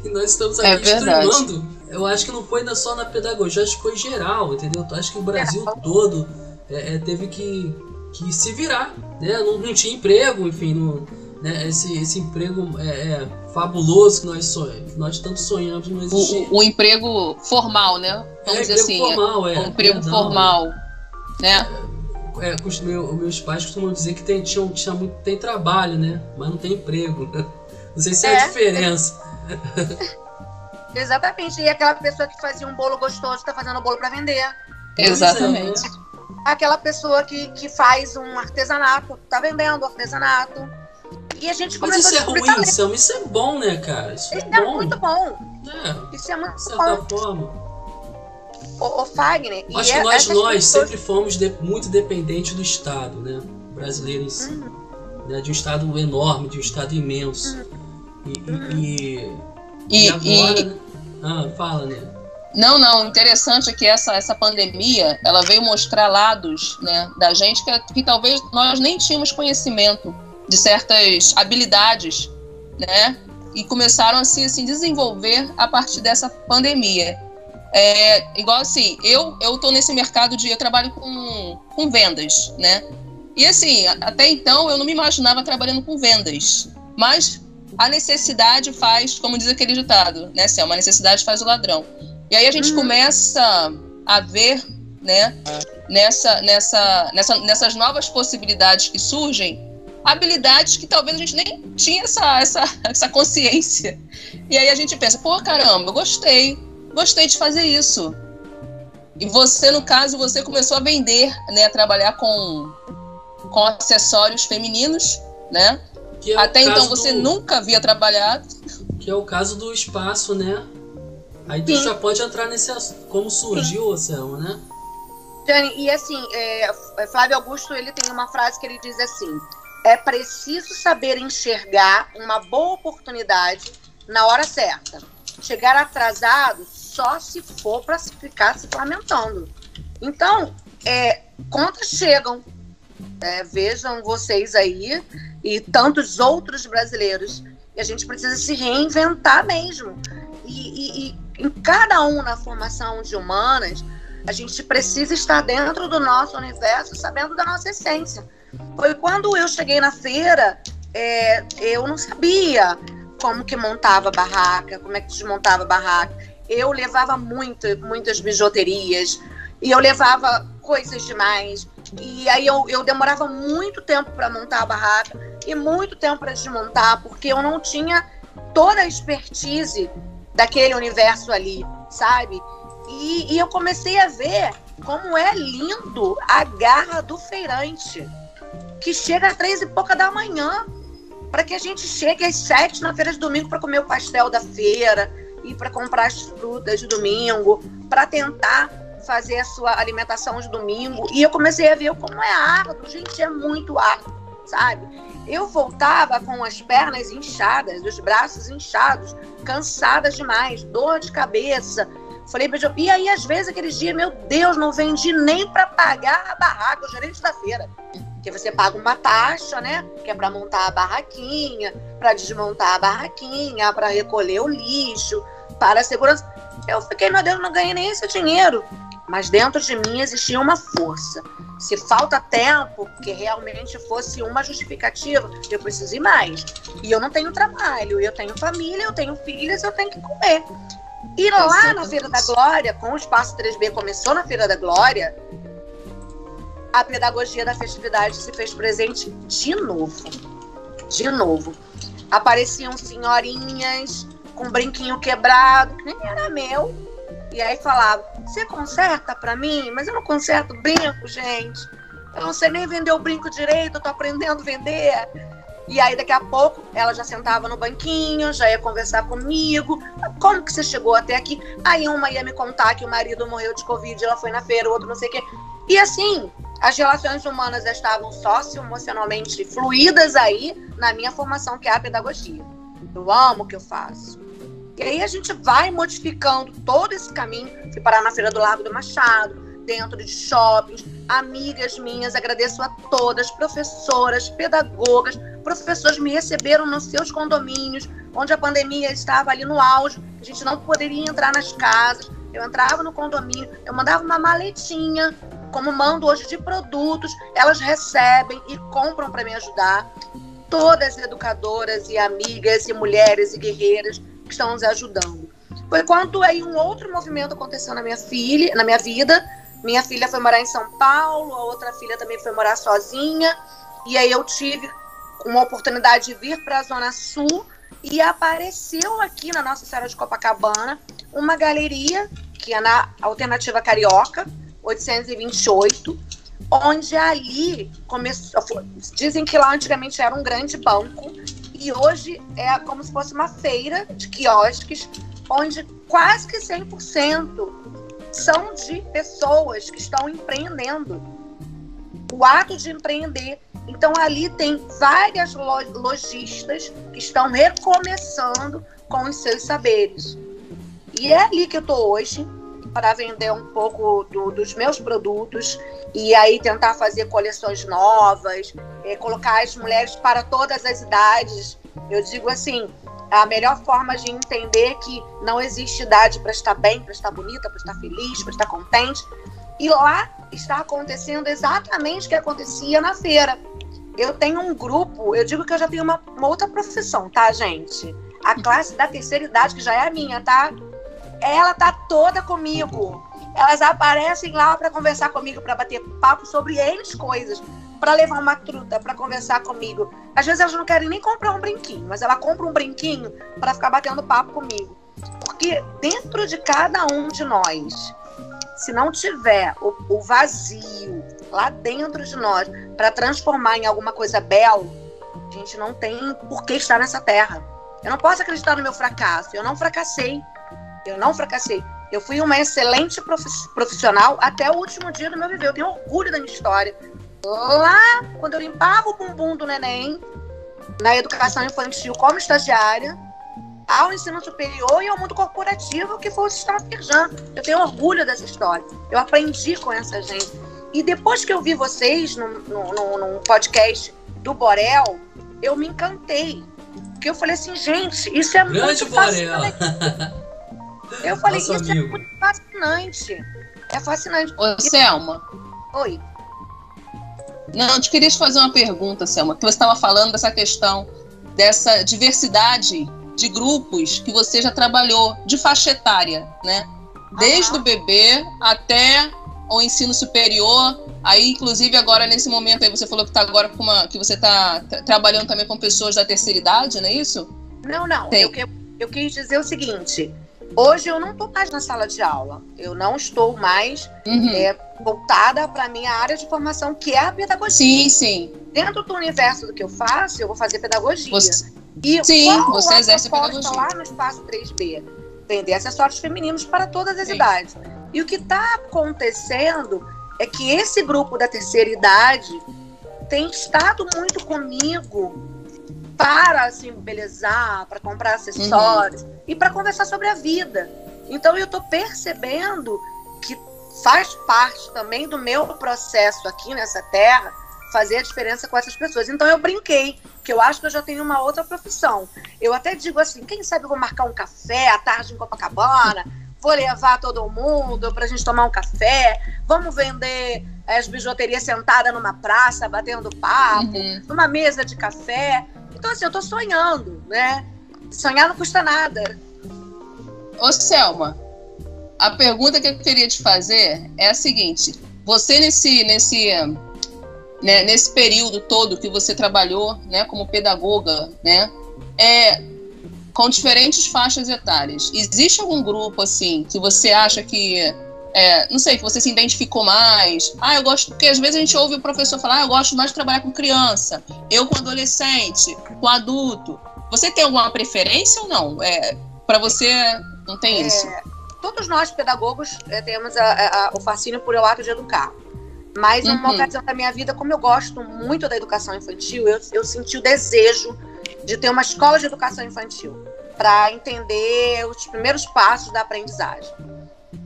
E nós estamos aqui é streamando. Eu acho que não foi só na pedagogia, acho que foi geral, entendeu? Eu acho que o Brasil todo é, é, teve que, que se virar. Né? Não, não tinha emprego, enfim, não, né? esse, esse emprego é, é fabuloso que nós, sonhamos, que nós tanto sonhamos não existia. O, o emprego formal, né? Vamos é, dizer assim. Formal, é. O emprego Perdão, formal. Né? É, é, meu, meus pais costumam dizer que tem, tinha, tinha muito, tem trabalho, né? Mas não tem emprego. [LAUGHS] Não sei se é, é a diferença. [LAUGHS] Exatamente. E aquela pessoa que fazia um bolo gostoso está fazendo o bolo para vender. Exatamente. Aquela pessoa que, que faz um artesanato, tá vendendo artesanato. E a gente Mas isso é ruim, Sam, isso é bom, né, cara? Isso, isso é, é muito bom. É, isso é muito de certa bom. forma. O, o Fagner. Acho que é, nós, nós pessoas... sempre fomos de, muito dependentes do Estado, né? Brasileiro em si. Uhum. Né? De um Estado enorme, de um Estado imenso. Uhum. E, uhum. e, e, e, agora. E... Né? Ah, fala, né? Não, não. Interessante é que essa, essa pandemia ela veio mostrar lados né, da gente que, que talvez nós nem tínhamos conhecimento de certas habilidades, né? E começaram a se assim, desenvolver a partir dessa pandemia. É, igual assim, eu eu tô nesse mercado de eu trabalho com, com vendas, né? E assim, até então eu não me imaginava trabalhando com vendas, mas a necessidade faz, como diz aquele ditado, né, Selma? A necessidade faz o ladrão. E aí a gente uhum. começa a ver, né, nessa, nessa, nessa, nessas novas possibilidades que surgem, habilidades que talvez a gente nem tinha essa, essa, essa consciência. E aí a gente pensa, pô, caramba, eu gostei, gostei de fazer isso. E você, no caso, você começou a vender, né, a trabalhar com, com acessórios femininos, né? É Até então você do... nunca havia trabalhado. Que é o caso do espaço, né? Aí tu já pode entrar nesse como surgiu, Selma, né? Jane, e assim, é, Flávio Augusto ele tem uma frase que ele diz assim: é preciso saber enxergar uma boa oportunidade na hora certa. Chegar atrasado só se for para ficar se lamentando. Então, é, contas chegam. É, vejam vocês aí e tantos outros brasileiros. E a gente precisa se reinventar mesmo. E, e, e em cada um na formação de humanas, a gente precisa estar dentro do nosso universo, sabendo da nossa essência. Foi quando eu cheguei na feira, é, eu não sabia como que montava a barraca, como é que desmontava a barraca. Eu levava muito, muitas bijuterias e eu levava coisas demais. E aí eu, eu demorava muito tempo para montar a barraca e muito tempo para desmontar, porque eu não tinha toda a expertise daquele universo ali, sabe? E, e eu comecei a ver como é lindo a garra do feirante que chega às três e pouca da manhã, para que a gente chegue às sete na feira de domingo para comer o pastel da feira e para comprar as frutas de domingo, para tentar fazer a sua alimentação de domingo. E eu comecei a ver como é árduo, gente, é muito árduo, sabe? Eu voltava com as pernas inchadas, os braços inchados, cansadas demais, dor de cabeça. Falei, e aí às vezes aqueles dias, meu Deus, não vendi nem para pagar a barraca, o gerente da feira que você paga uma taxa, né? Que é para montar a barraquinha, para desmontar a barraquinha, para recolher o lixo, para a segurança. Eu fiquei, meu Deus, não ganhei nem esse dinheiro. Mas dentro de mim existia uma força. Se falta tempo, que realmente fosse uma justificativa, eu preciso ir mais. E eu não tenho trabalho, eu tenho família, eu tenho filhas, eu tenho que comer. E lá na Feira da Glória, com o Espaço 3B começou na Feira da Glória, a pedagogia da festividade se fez presente de novo. De novo. Apareciam senhorinhas com brinquinho quebrado, que nem era meu. E aí falava: Você conserta para mim? Mas eu não conserto brinco, gente. Eu não sei nem vender o brinco direito, eu tô aprendendo a vender. E aí, daqui a pouco, ela já sentava no banquinho, já ia conversar comigo. Como que você chegou até aqui? Aí uma ia me contar que o marido morreu de Covid, ela foi na feira, o outro não sei o quê. E assim, as relações humanas estavam socioemocionalmente fluídas aí na minha formação, que é a pedagogia. Eu amo o que eu faço. E aí a gente vai modificando todo esse caminho. Fui parar na Feira do Largo do Machado, dentro de shoppings, amigas minhas, agradeço a todas, professoras, pedagogas, professores me receberam nos seus condomínios, onde a pandemia estava ali no auge, a gente não poderia entrar nas casas. Eu entrava no condomínio, eu mandava uma maletinha, como mando hoje de produtos, elas recebem e compram para me ajudar. Todas educadoras e amigas e mulheres e guerreiras que estão nos ajudando. Foi quando aí um outro movimento aconteceu na minha filha, na minha vida. Minha filha foi morar em São Paulo, a outra filha também foi morar sozinha. E aí eu tive uma oportunidade de vir para a Zona Sul e apareceu aqui na Nossa Senhora de Copacabana uma galeria que é na Alternativa Carioca, 828, onde ali começou. Dizem que lá antigamente era um grande banco e hoje é como se fosse uma feira de quiosques, onde quase que 100% são de pessoas que estão empreendendo. O ato de empreender então ali tem várias lojistas que estão recomeçando com os seus saberes. E é ali que eu estou hoje para vender um pouco do, dos meus produtos e aí tentar fazer coleções novas, é, colocar as mulheres para todas as idades. Eu digo assim, a melhor forma de entender que não existe idade para estar bem, para estar bonita, para estar feliz, para estar contente. E lá está acontecendo exatamente o que acontecia na feira eu tenho um grupo, eu digo que eu já tenho uma, uma, outra profissão, tá, gente? A classe da terceira idade, que já é a minha, tá? Ela tá toda comigo. Elas aparecem lá para conversar comigo, para bater papo sobre eles coisas, para levar uma truta, para conversar comigo. Às vezes elas não querem nem comprar um brinquinho, mas ela compra um brinquinho para ficar batendo papo comigo. Porque dentro de cada um de nós, se não tiver o, o vazio lá dentro de nós para transformar em alguma coisa bela, a gente não tem por que estar nessa terra. Eu não posso acreditar no meu fracasso. Eu não fracassei. Eu não fracassei. Eu fui uma excelente profissional até o último dia do meu viver. Eu tenho orgulho da minha história. Lá, quando eu limpava o bumbum do neném, na educação infantil como estagiária, ao ensino superior e ao mundo corporativo, que foi o sistema Firjan. Eu tenho orgulho dessa história. Eu aprendi com essa gente. E depois que eu vi vocês no, no, num podcast do Borel, eu me encantei. Porque eu falei assim, gente, isso é Grande muito Borel. [LAUGHS] Eu falei, Nosso isso é amigo. muito fascinante. É fascinante. Ô, Selma. Oi. Não, eu te queria te fazer uma pergunta, Selma, que você estava falando dessa questão dessa diversidade de grupos que você já trabalhou de faixa etária, né? Desde Aham. o bebê até o ensino superior. Aí, inclusive, agora nesse momento aí você falou que tá agora com uma que você está trabalhando também com pessoas da terceira idade, não é isso? Não, não. Tem. Eu, que- eu quis dizer o seguinte. Hoje eu não estou mais na sala de aula. Eu não estou mais Uhum. é, voltada para a minha área de formação, que é a pedagogia. Sim, sim. Dentro do universo do que eu faço, eu vou fazer pedagogia. Você- E Sim, você exerce pedagogia. lá no espaço 3B? Vender acessórios femininos para todas as Sim. idades. E o que está acontecendo é que esse grupo da terceira idade tem estado muito comigo para se embelezar, para comprar acessórios e para conversar sobre a vida. Então eu estou percebendo que faz parte também do meu processo aqui nessa terra fazer a diferença com essas pessoas. Então eu brinquei, que eu acho que eu já tenho uma outra profissão. Eu até digo assim, quem sabe eu vou marcar um café à tarde em Copacabana, vou levar todo mundo pra gente tomar um café, vamos vender as bijuterias sentada numa praça, batendo papo, Uhum. numa mesa de café. Então assim, eu tô sonhando, né? Sonhar não custa nada. Ô, Selma, a pergunta que eu queria te fazer é a seguinte: você nesse nesse né, nesse período todo que você trabalhou, né, como pedagoga, né, é com diferentes faixas etárias. Existe algum grupo assim que você acha que é, não sei, que você se identificou mais. Ah, eu gosto, porque às vezes a gente ouve o professor falar, ah, eu gosto mais de trabalhar com criança, eu com adolescente, com adulto. Você tem alguma preferência ou não? É, para você não tem isso? É, todos nós, pedagogos, eh, temos a- a- o fascínio por o ato de educar. Mas, em uma Uhum. ocasião da minha vida, como eu gosto muito da educação infantil, eu, eu senti o desejo de ter uma escola de educação infantil para entender os primeiros passos da aprendizagem.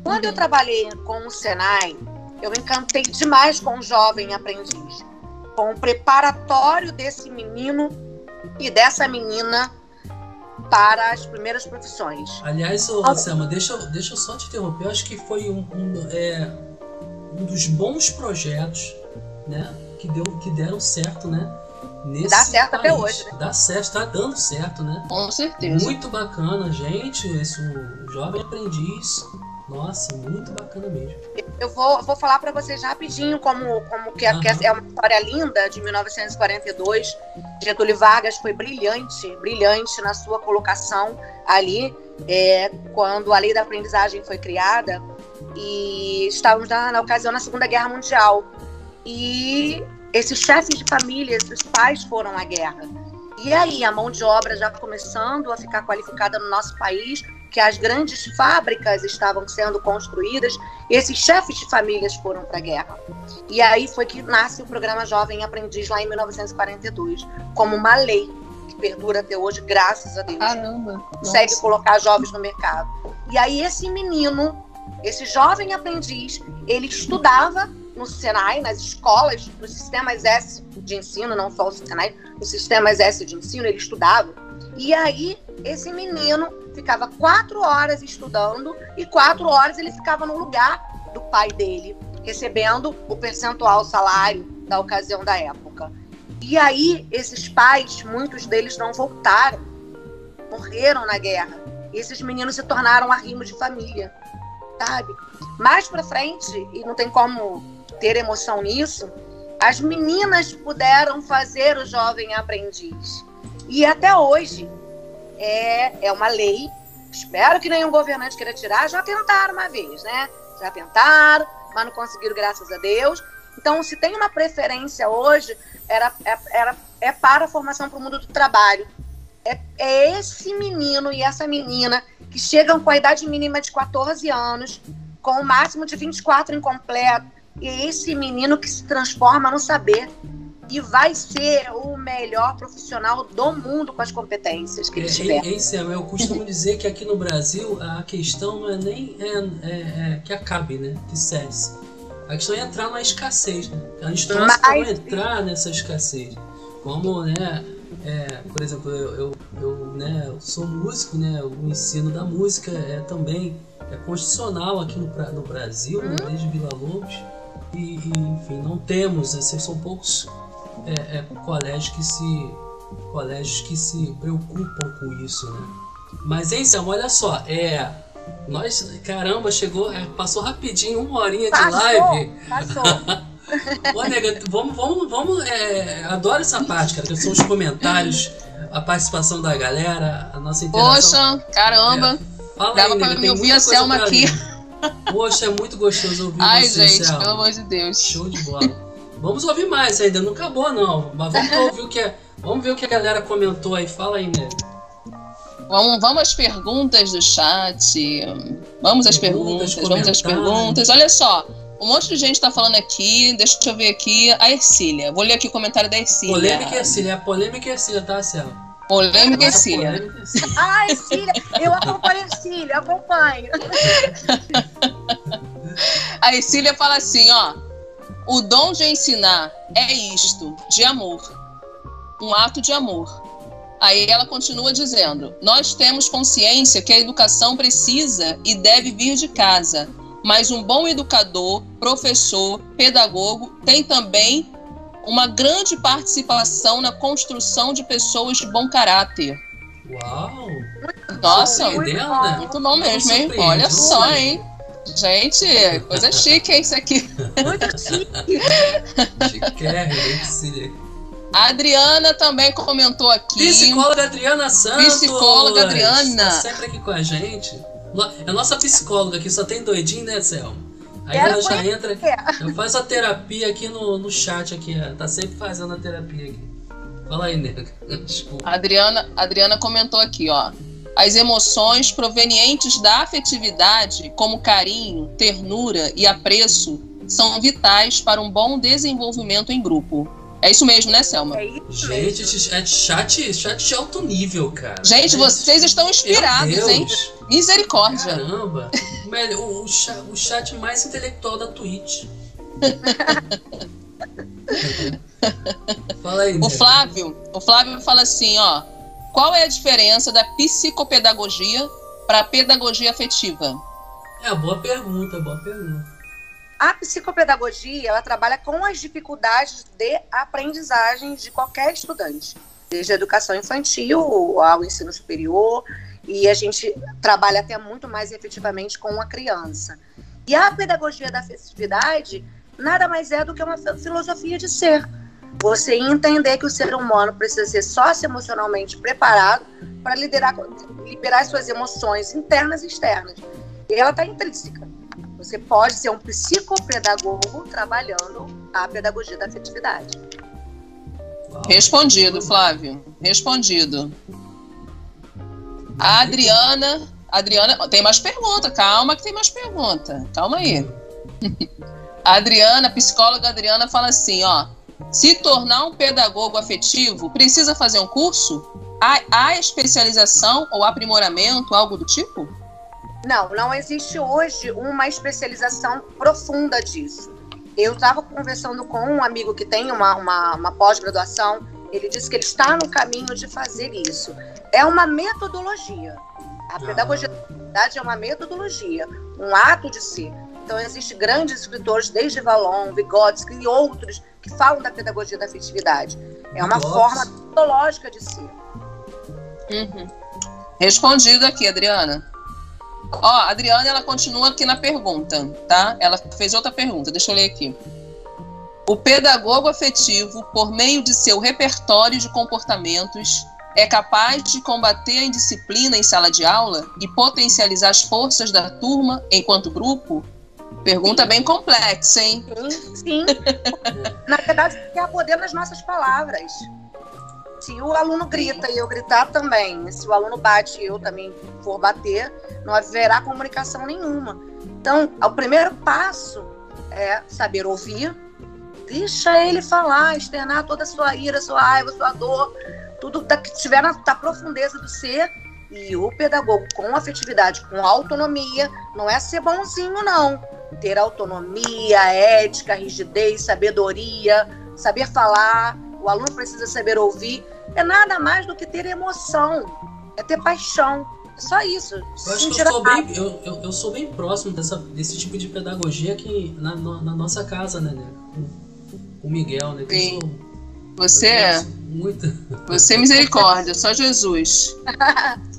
Quando eu trabalhei com o Senai, eu encantei demais com o jovem aprendiz, com o preparatório desse menino e dessa menina para as primeiras profissões. Aliás, ô, Selma, deixa, deixa eu só te interromper. Eu acho que foi um, um, é, um dos bons projetos né, que, deu, que deram certo, né? Nesse Dá certo país. até hoje, né? Dá certo, tá dando certo, né? Com certeza. Muito bacana, gente. Esse o jovem aprendiz. Nossa, muito bacana mesmo. Eu vou, vou falar para vocês rapidinho como, como que, Aham. que é uma história linda de 1942. Getúlio Vargas foi brilhante, brilhante na sua colocação ali, é, quando a lei da aprendizagem foi criada e estávamos na, na ocasião da Segunda Guerra Mundial. E esses chefes de família, esses pais foram à guerra. E aí, a mão de obra já começando a ficar qualificada no nosso país, que as grandes fábricas estavam sendo construídas, esses chefes de famílias foram para a guerra. E aí foi que nasce o programa Jovem Aprendiz lá em 1942, como uma lei que perdura até hoje, graças a Deus. Caramba. consegue Nossa. colocar jovens no mercado. E aí esse menino, esse jovem aprendiz, ele estudava no Senai, nas escolas, nos sistemas S de ensino, não só o Senai, nos sistemas S de ensino, ele estudava. E aí esse menino ficava quatro horas estudando e quatro horas ele ficava no lugar do pai dele, recebendo o percentual salário da ocasião da época. E aí esses pais, muitos deles não voltaram, morreram na guerra. E esses meninos se tornaram arrimo de família, sabe? Mais pra frente, e não tem como ter emoção nisso, as meninas puderam fazer o jovem aprendiz. E até hoje é, é uma lei. Espero que nenhum governante queira tirar. Já tentaram uma vez, né? Já tentaram, mas não conseguiram, graças a Deus. Então, se tem uma preferência hoje, era, é, era, é para a formação para o mundo do trabalho. É, é esse menino e essa menina que chegam com a idade mínima de 14 anos, com o máximo de 24 incompleto, e esse menino que se transforma no saber e vai ser o melhor profissional do mundo com as competências que ele É, tiver. é, é, Sam, eu costumo [LAUGHS] dizer que aqui no Brasil a questão não é nem é, é- é que acabe, né? Que cesse. A questão é entrar na escassez, né? A gente para Mas- entrar nessa escassez. Como, né? por exemplo, eu, eu, eu, né, eu sou músico, né? O ensino da música é também é constitucional aqui no, no Brasil, né, desde Vila Lobos. E, e, enfim, não temos, assim, são poucos é, é, colégios que se colégios que se preocupam com isso, né? Mas hein, Sam, olha só, é nós, caramba, chegou, é, passou rapidinho, uma horinha de Passou, live. passou. [LAUGHS] Ô, nega, vamos, vamos, vamos, é, adoro essa parte, cara, que são os comentários, a participação da galera, a nossa interação. Poxa, caramba. Fala Dava aí, pra nega, me ouvir a Selma aqui. Poxa, é muito gostoso ouvir Ai, você, gente, Selma. pelo amor de Deus. Show de bola. Vamos ouvir mais ainda, não acabou não. Mas vamos [LAUGHS] ouvir o que é. Vamos ver o que a galera comentou aí. Fala aí, né? Vamos, vamos às perguntas do chat. Vamos às Perguntas, perguntas, vamos às perguntas. Olha só, um monte de gente tá falando aqui. Deixa eu ver aqui. A Ercília. Vou ler aqui o comentário da Ercília. Polêmica Ercília. É polêmica Ercília, tá, Selma? Polêmica e Ercília. Ai, Cília, [LAUGHS] eu acompanho Cília, acompanho. [LAUGHS] A Ercília fala assim, ó. O dom de ensinar é isto, de amor. Um ato de amor. Aí ela continua dizendo: Nós temos consciência que a educação precisa e deve vir de casa, mas um bom educador, professor, pedagogo tem também uma grande participação na construção de pessoas de bom caráter. Uau! Nossa, Muito bom. né? muito bom mesmo, hein? Olha só, hein? Gente, coisa chique, hein, isso aqui. Muito [LAUGHS] chique. A Adriana também comentou aqui. Psicóloga Adriana Santos. Psicóloga Adriana. Tá sempre aqui com a gente. É nossa psicóloga aqui, só tem doidinho, né, Selma? Aí Quero ela já entra aqui. conhecer. Eu faço a terapia aqui no, no chat aqui. ó. Tá sempre fazendo a terapia aqui. Fala aí, nega. [LAUGHS] Desculpa. A Adriana, a Adriana comentou aqui, ó. As emoções provenientes da afetividade, como carinho, ternura e apreço, são vitais para um bom desenvolvimento em grupo. É isso mesmo, né, Selma? É isso Gente, mesmo. é chat, chat de alto nível, cara. Gente, vocês estão inspirados, hein? Misericórdia. Caramba! O, o chat mais intelectual da Twitch. [LAUGHS] fala aí. O Flávio, o Flávio fala assim, ó. Qual é a diferença da psicopedagogia para a pedagogia afetiva? É, boa pergunta, boa pergunta. A psicopedagogia, ela trabalha com as dificuldades de aprendizagem de qualquer estudante, desde a educação infantil ao ensino superior, e a gente trabalha até muito mais efetivamente com a criança. E a pedagogia da afetividade nada mais é do que uma filosofia de ser. Você entender que o ser humano precisa ser socioemocionalmente preparado para liderar, liberar suas emoções internas e externas. E ela está intrínseca. Você pode ser um psicopedagogo trabalhando a pedagogia da afetividade. Respondido, Flávio. Respondido. A Adriana. Adriana, tem mais pergunta. Calma que tem mais pergunta. Calma aí. A [LAUGHS] Adriana, psicóloga Adriana, fala assim: ó. Se tornar um pedagogo afetivo, precisa fazer um curso? Há, há especialização ou aprimoramento, algo do tipo? Não, não existe hoje uma especialização profunda disso. Eu estava conversando com um amigo que tem uma, uma, uma pós-graduação, ele disse que ele está no caminho de fazer isso. É uma metodologia. A pedagogia da é uma metodologia, um ato de ser. Então, existem grandes escritores, desde Valon, Vygotsky e outros, que falam da pedagogia da afetividade. É uma Nossa. forma metodológica de ser. Uhum. Respondido aqui, Adriana. Ó, a Adriana, ela continua aqui na pergunta, tá? Ela fez outra pergunta, deixa eu ler aqui. O pedagogo afetivo, por meio de seu repertório de comportamentos, é capaz de combater a indisciplina em sala de aula e potencializar as forças da turma enquanto grupo? Pergunta bem complexa, hein? Sim, sim. [LAUGHS] Na verdade, quer poder nas nossas palavras. Se o aluno grita e eu gritar também, se o aluno bate e eu também for bater, não haverá comunicação nenhuma. Então, o primeiro passo é saber ouvir, deixa ele falar, externar toda a sua ira, sua raiva, sua dor, tudo que estiver na, na profundeza do ser. E o pedagogo com afetividade, com autonomia, não é ser bonzinho, não. Ter autonomia, ética, rigidez, sabedoria, saber falar, o aluno precisa saber ouvir, é nada mais do que ter emoção, é ter paixão. É só isso. Eu acho que eu sou, bem, eu, eu, eu, sou bem próximo dessa, desse tipo de pedagogia aqui na, na nossa casa, né? né? Com o Miguel, né? Sim. Sou, você é. Muito. [LAUGHS] Você é misericórdia, só Jesus. [LAUGHS]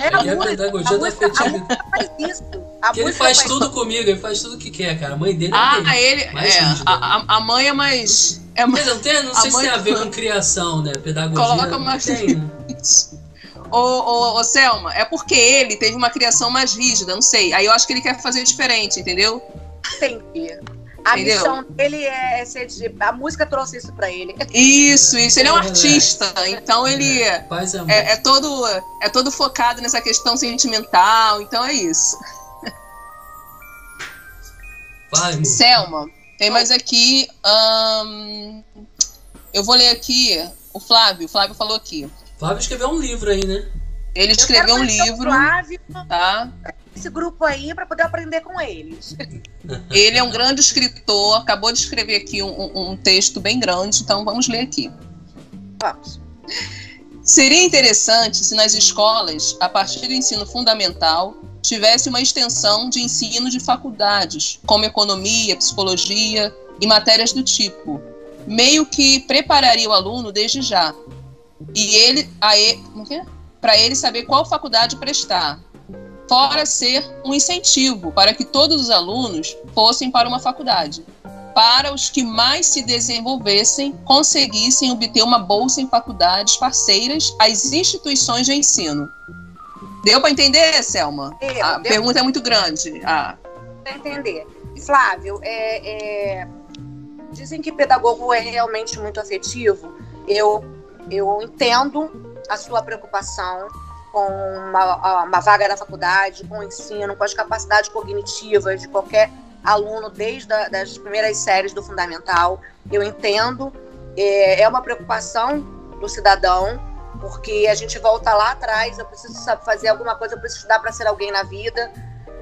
É a, a pedagogia da afetividade. faz isso. A ele faz, tudo comigo, ele faz tudo que quer, cara. A mãe dele ah, é ele. É, a, a, mãe é mais. É mais não, tem, não sei se tem a ver com criação, né? Pedagogia. Coloca mais. Tem, né? [LAUGHS] Ô, ô, ô, Selma, é porque ele teve uma criação mais rígida, não sei. Aí eu acho que ele quer fazer diferente, entendeu? Entendi. A Entendeu? missão dele é ser de. A música trouxe isso para ele. Isso, isso. Ele é um é artista, então ele é, é, é, todo, é todo focado nessa questão sentimental, então é isso. Vai, Selma, tem mais aqui. Hum, eu vou ler aqui o Flávio. O Flávio falou aqui. Flávio escreveu um livro aí, né? Ele escreveu um livro. Flávio, tá? Esse grupo aí para poder aprender com eles. Ele é um grande escritor, acabou de escrever aqui um, um texto bem grande, então vamos ler aqui. Vamos. Seria interessante se nas escolas, a partir do ensino fundamental, tivesse uma extensão de ensino de faculdades, como economia, psicologia e matérias do tipo, meio que prepararia o aluno desde já. E ele, é para ele saber qual faculdade prestar, fora ser um incentivo para que todos os alunos fossem para uma faculdade. Para os que mais se desenvolvessem, conseguissem obter uma bolsa em faculdades parceiras às instituições de ensino. Deu para entender, Selma? Deu, a deu. pergunta é muito grande. Ah. Para entender. Flávio, é, é... dizem que pedagogo é realmente muito afetivo. Eu, eu entendo a sua preocupação com uma, uma vaga na faculdade, com o ensino, com as capacidades cognitivas de qualquer aluno desde a, das primeiras séries do fundamental. Eu entendo, é, é uma preocupação do cidadão, porque a gente volta lá atrás, eu preciso saber fazer alguma coisa, eu preciso estudar para ser alguém na vida.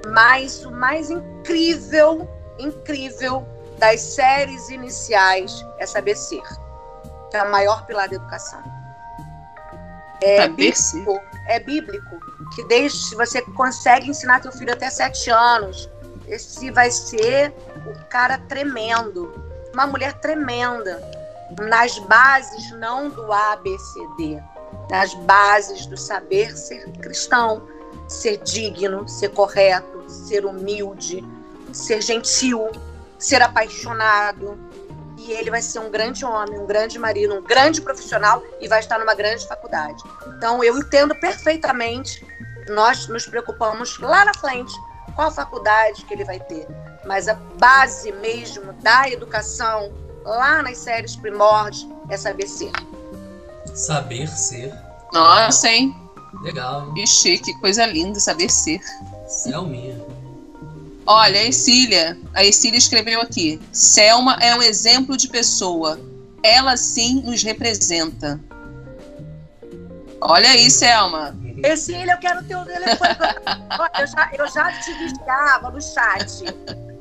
Mas o mais incrível incrível das séries iniciais é saber ser. Que é o maior pilar da educação. É Saber ser. bíblico, é bíblico que desde se você consegue ensinar teu filho até sete anos, esse vai ser o cara tremendo, uma mulher tremenda nas bases não do A, Nas bases do saber ser cristão, ser digno, ser correto, ser humilde, ser gentil, ser apaixonado. E ele vai ser um grande homem, um grande marido, um grande profissional e vai estar numa grande faculdade. Então eu entendo perfeitamente. Nós nos preocupamos lá na frente qual faculdade que ele vai ter. Mas a base mesmo da educação, lá nas séries primórdios, é saber ser. Saber ser. Nossa, hein? Legal? Que chique, coisa linda saber ser. Selminha. Olha, a Ercília, a Ercília escreveu aqui: Selma é um exemplo de pessoa. Ela sim nos representa. Olha aí, Selma. Ercília, eu quero ter o telefone. [LAUGHS] Olha, eu, já, eu já te desligava no chat.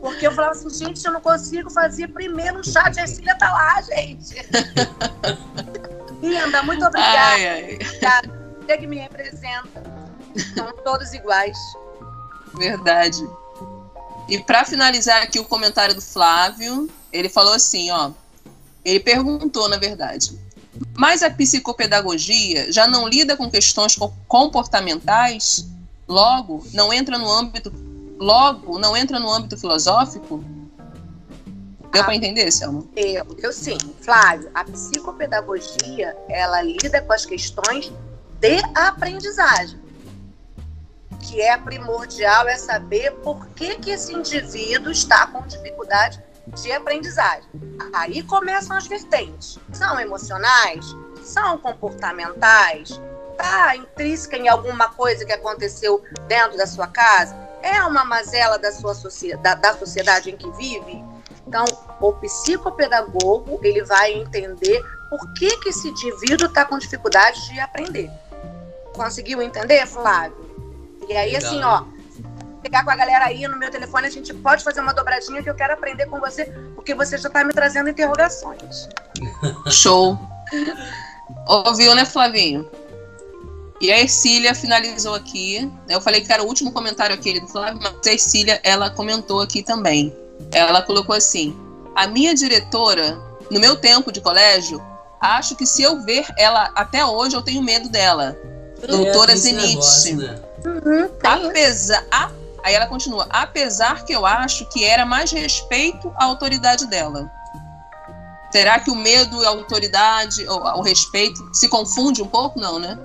Porque eu falava assim, gente, eu não consigo fazer primeiro no chat. A Ercília tá lá, gente. [LAUGHS] Linda, muito obrigada. Ai, ai. Você que me representa. São todos iguais. Verdade. E para finalizar aqui o comentário do Flávio, ele falou assim, ó. Ele perguntou, na verdade. Mas a psicopedagogia já não lida com questões co- comportamentais? Logo, não entra no âmbito logo não entra no âmbito filosófico? Deu Ah. para entender, Selma? Eu, eu sim, Flávio, a psicopedagogia, ela lida com as questões de aprendizagem. Que é primordial é saber por que, que esse indivíduo está com dificuldade de aprendizagem. Aí começam as vertentes. São emocionais? São comportamentais? Está intrínseca em alguma coisa que aconteceu dentro da sua casa? É uma mazela da sua socie- da, da sociedade em que vive? Então, o psicopedagogo ele vai entender por que, que esse indivíduo está com dificuldade de aprender. Conseguiu entender, Flávio? E aí, Legal, assim, ó, pegar com a galera aí no meu telefone, a gente pode fazer uma dobradinha que eu quero aprender com você, porque você já está me trazendo interrogações. [LAUGHS] Show. Ouviu, né, Flavinho? E a Ercília finalizou aqui. Eu falei que era o último comentário aquele do Flávio, mas a Ercília, ela comentou aqui também. Ela colocou assim: A minha diretora, no meu tempo de colégio, acho que se eu ver ela até hoje, eu tenho medo dela. Doutora É, Zenith. negócio, né? Uhum, Apesar. a- aí ela continua, apesar que eu acho que era mais respeito à autoridade dela. Será que o medo e a autoridade, ou o respeito, se confunde um pouco? Não, né?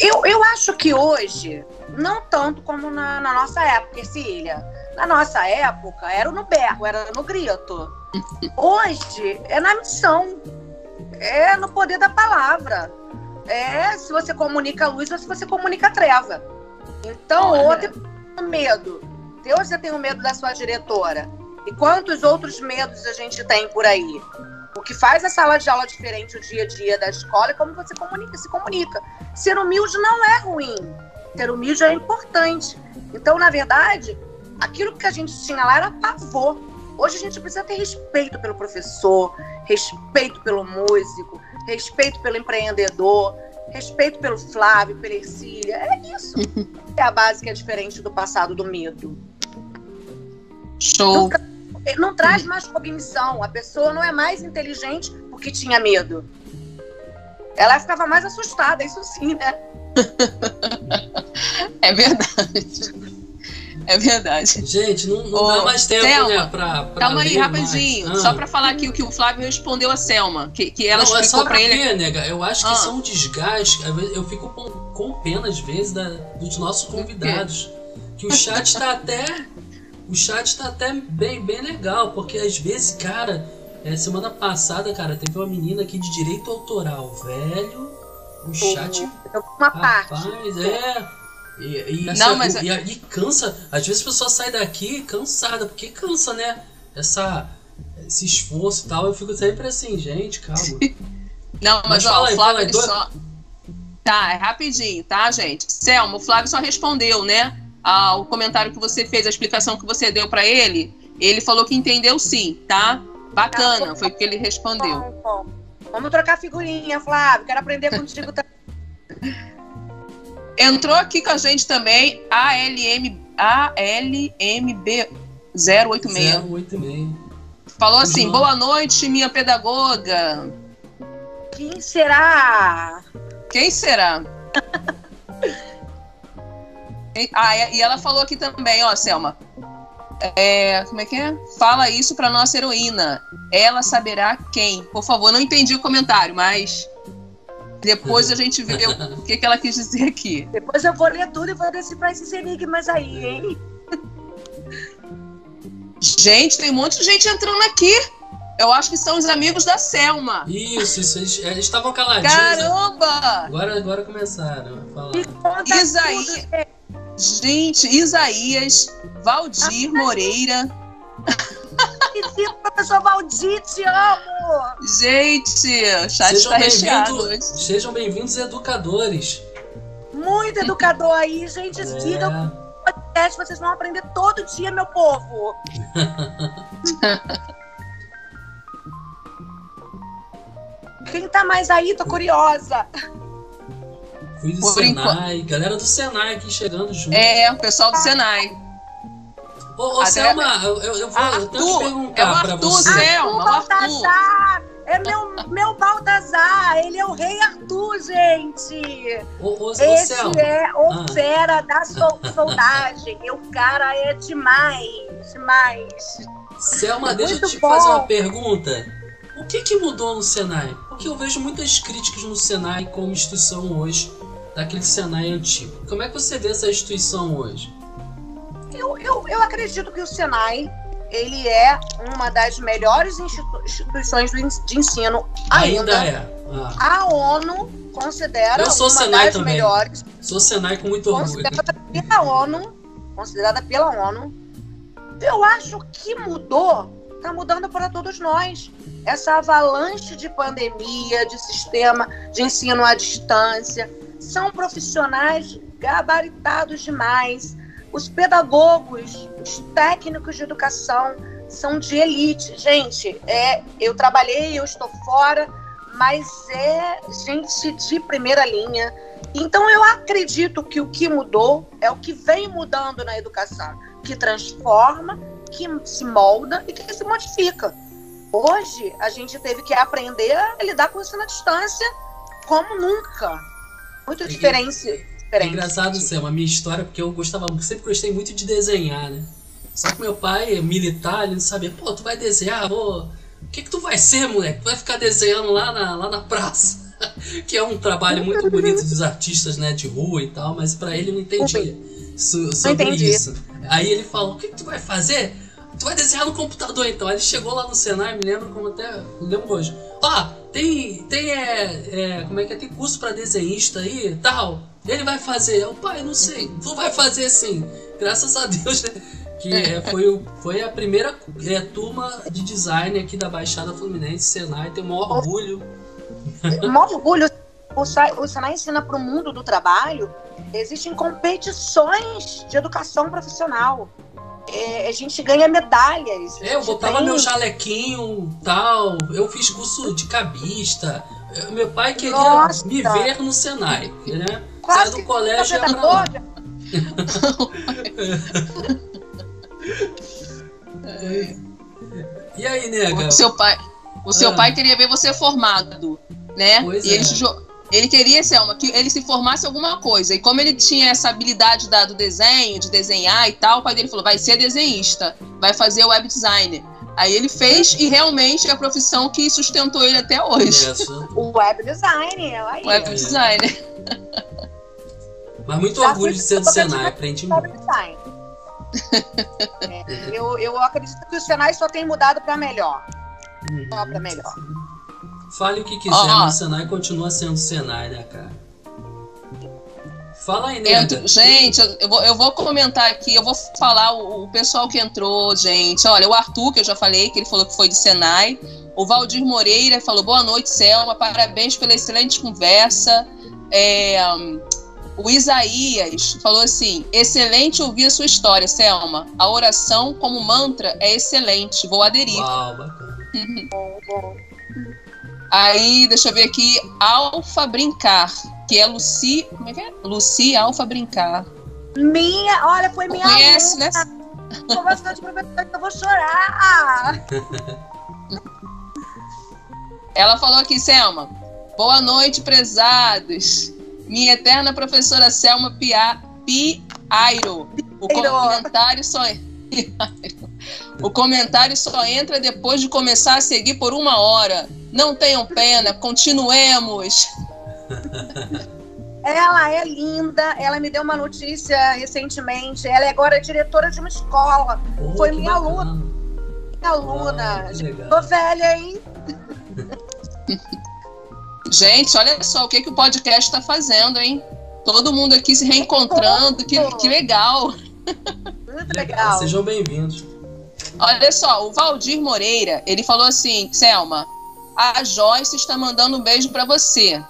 Eu, eu acho que hoje, não tanto como na, na nossa época, Cecília. Na nossa época, era no berro, era no grito. Hoje, é na missão. É no poder da palavra. É se você comunica a luz ou se você comunica a treva. Então, Olha. outro medo. Deus já tem o medo da sua diretora. E quantos outros medos a gente tem por aí? O que faz a sala de aula diferente o dia a dia da escola é como você comunica, se comunica. Ser humilde não é ruim. Ser humilde é importante. Então, na verdade, aquilo que a gente tinha lá era pavor. Hoje a gente precisa ter respeito pelo professor, respeito pelo músico, respeito pelo empreendedor, respeito pelo Flávio, pela Ercília. É isso. É a base que é diferente do passado do medo. Show. Ele não traz mais cognição. A pessoa não é mais inteligente porque tinha medo. Ela ficava mais assustada, isso sim, né? [LAUGHS] É verdade. É verdade. Gente, não, não Ô, dá mais tempo, Selma, né? Pra, pra Calma aí, rapidinho. mais. Só Ah. pra falar aqui o que o Flávio respondeu a Selma. Que, que ela não, é explicou só pra ele. porque, nega, eu acho que Ah. isso é um desgaste. às vezes Eu fico com, com pena, às vezes, da- dos nossos convidados. Que o chat tá até. O chat tá até bem, bem legal, porque às vezes, cara, é, semana passada, cara, teve uma menina aqui de direito autoral, velho. O chat Uma parte. Rapaz, é. E, e, Não, mas- e, e cansa. Às vezes a pessoa sai daqui cansada, porque cansa, né? Essa, esse esforço e tal. Eu fico sempre assim, gente, calma. [LAUGHS] Não, mas, Mas ó, fala aí, Flávio fala aí, só. Tá, é rapidinho, tá, gente? Selma, o Flávio só respondeu, né? Ao comentário que você fez, a explicação que você deu pra ele. Ele falou que entendeu sim, tá? Bacana, foi o que ele respondeu. Bom, bom. Vamos trocar figurinha, Flávio. Quero aprender contigo também. [LAUGHS] Entrou aqui com a gente também a ALM, ALMB 086. 086. Falou assim: João. boa noite, minha pedagoga. Quem será? Quem será? [LAUGHS] Ah, e e ela falou aqui também, ó, Selma. É, como é que é? Fala isso pra nossa heroína. Ela saberá quem. Por favor, não entendi o comentário, mas depois a gente vê o [LAUGHS] que, que ela quis dizer aqui. Depois eu vou ler tudo e vou decifrar esses enigmas aí, hein? Gente, tem um monte de gente entrando aqui. Eu acho que são os amigos da Selma. Isso, isso. Eles, eles estavam caladinhos. né? Caramba! Agora, agora começaram a falar. Me conta Isaí- tudo, gente. Gente, Isaías, Valdir Moreira. Sim, professor Valdir, te amo! Gente, o chat Sejam recheado. bem-vindos, hoje. sejam bem-vindos, educadores. Muito educador aí, gente. É, o podcast, vocês vão aprender todo dia, meu povo. [LAUGHS] Quem tá mais aí? Tô curiosa. fui do Por Senai. Galera do Senai aqui chegando junto. É, o pessoal do Senai. Ô, ô Selma, eu, eu, eu vou eu tenho que Arthur, perguntar é o pra Arthur, você. Selma, o o Arthur. Baltazar! É meu, meu Baltazar! Ele é o rei Arthur, gente! Ô, ô, ô Esse Selma, é o Ah. fera da sol- soldagem. E o cara é demais, demais. Selma, deixa eu Muito te bom. fazer uma pergunta. O que, que mudou no Senai? Porque eu vejo muitas críticas no Senai como instituição hoje, daquele Senai antigo. Como é que você vê essa instituição hoje? Eu, eu, eu acredito que o Senai ele é uma das melhores institu- instituições de ensino ainda. Ainda é. Ah, A ONU considera Eu sou uma Senai das também. melhores, sou Senai com muito orgulho. considerada pela ONU, considerada pela ONU. Eu acho que mudou, está mudando para todos nós. Essa avalanche de pandemia, de sistema de ensino à distância, são profissionais gabaritados demais. Os pedagogos, os técnicos de educação são de elite. Gente, é, eu trabalhei, eu estou fora, mas é gente de primeira linha. Então eu acredito que o que mudou é o que vem mudando na educação, que transforma, que se molda e que se modifica. Hoje a gente teve que aprender a lidar com isso na distância como nunca. Muito diferente. É diferente. engraçado, Selma, a minha história, porque eu gostava, sempre gostei muito de desenhar, né? Só que meu pai é militar, ele não sabia, pô, tu vai desenhar, pô, o que que tu vai ser, moleque? Tu vai ficar desenhando lá na, lá na praça. [LAUGHS] que é um trabalho muito bonito dos artistas, né, de rua e tal, mas pra ele não entendia so- sobre entendi. isso. Aí ele falou, o que que tu vai fazer? Tu vai desenhar no computador então. Aí ele chegou lá no Senai, me lembro como até. Lembro hoje. Ó, tem. Tem. É, é, como é que é? Tem curso pra desenhista aí e tal. Ele vai fazer. Eu, pai, não sei. Tu vai fazer sim. Graças a Deus, né? Que é, foi, o, foi a primeira é, turma de design aqui da Baixada Fluminense, Senai. O maior orgulho. O maior orgulho, o, Sa- o Senai ensina para o mundo do trabalho, existem competições de educação profissional. É, a gente ganha medalhas. É, eu botava tem- meu jalequinho tal. Eu fiz curso de cabista. Meu pai queria Nossa. me ver no Senai, né? Quase Saia do que colégio e você pra tá [LAUGHS] E aí, nega? O seu pai, o seu Ah. pai queria ver você formado, né? Pois e ele, é. jo- ele queria, Selma, que ele se formasse em alguma coisa. E como ele tinha essa habilidade da, do desenho, de desenhar e tal, o pai dele falou: vai ser desenhista, vai fazer web designer. Aí ele fez e realmente é a profissão que sustentou ele até hoje. Essa. O web design, ela aí. Web É. designer. [LAUGHS] Mas muito Já orgulho de ser do Senai, aprendi muito. É, eu, eu acredito que o Senai só tem mudado para melhor. Só para melhor. Fale o que quiser, ó. mas o Senai continua sendo Senai, né, cara? Fala aí, nega. Entro- gente, eu- eu vou, eu vou comentar aqui, eu vou falar o, o pessoal que entrou, gente. Olha, o Arthur, que eu já falei, que ele falou que foi de Senai. O Valdir Moreira falou: boa noite, Selma, parabéns pela excelente conversa. É, O Isaías falou assim: excelente ouvir a sua história, Selma. A oração como mantra é excelente. Vou aderir. Uau, bacana. [LAUGHS] Aí, deixa eu ver aqui, Alfa Brincar, que é Luci. Como é que é? Luci Alfa Brincar. Minha, olha, foi minha Conhece, né? [LAUGHS] aluna. Conversa de professor que eu vou chorar. Ela falou aqui, Selma. Boa noite, prezados. Minha eterna professora Selma Pia, Piairo. O comentário só [LAUGHS] O comentário só entra depois de começar a seguir por uma hora. Não tenham pena, continuemos. [LAUGHS] Ela é linda, ela me deu uma notícia recentemente. Ela é agora diretora de uma escola. Pô, Foi minha bacana. aluna. Minha aluna. Ah. Tô velha, hein? [LAUGHS] Gente, olha só o que, que o podcast está fazendo, hein? Todo mundo aqui se reencontrando, que, que legal. Muito Legal. Sejam bem-vindos. Olha só, o Valdir Moreira, ele falou assim, Selma, a Joyce está mandando um beijo para você.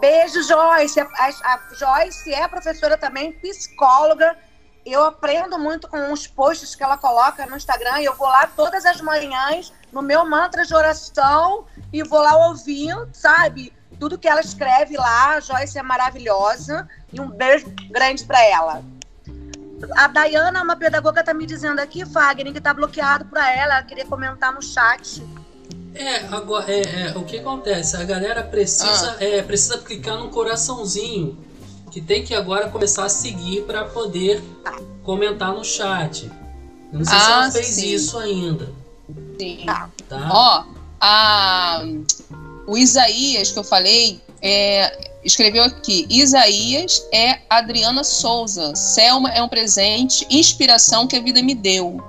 Beijo, Joyce. A, a- a Joyce é professora também, psicóloga. Eu aprendo muito com os posts que ela coloca no Instagram. E eu vou lá todas as manhãs no meu mantra de oração e vou lá ouvindo, sabe? Tudo que ela escreve lá. A Joyce é maravilhosa. E um beijo grande para ela. A Dayana, uma pedagoga, tá me dizendo aqui, Fagner, que tá bloqueado para ela. Ela queria comentar no chat. É, agora, é, é, o que acontece? A galera precisa, é, precisa clicar no coraçãozinho que tem que agora começar a seguir para poder comentar no chat. Eu não sei se Ah, ela fez sim. isso ainda, Sim. Tá. tá? Ó, a, o Isaías que eu falei é, escreveu aqui: Isaías é Adriana Souza. Selma é um presente, inspiração que a vida me deu.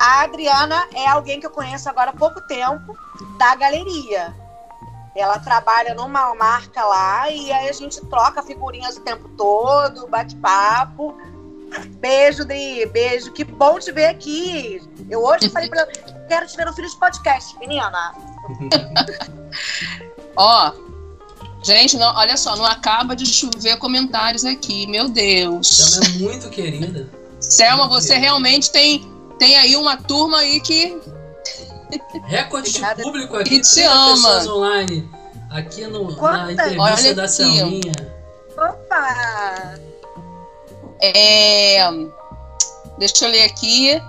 A Adriana é alguém que eu conheço agora há pouco tempo, da galeria. Ela trabalha numa marca lá e aí a gente troca figurinhas o tempo todo, bate papo. Beijo, Dri, beijo. Que bom te ver aqui. Eu hoje falei pra ela, quero te ver no Filhos Podcast, menina. [LAUGHS] Ó, gente, não, olha só, não acaba de chover comentários aqui, meu Deus. Selma é muito querida. Selma, você realmente tem, tem aí uma turma aí que. Recorde de público aqui, Que te 30 ama. pessoas online. Aqui no, na entrevista Olha da aqui, Selminha. Opa! É, deixa eu ler aqui.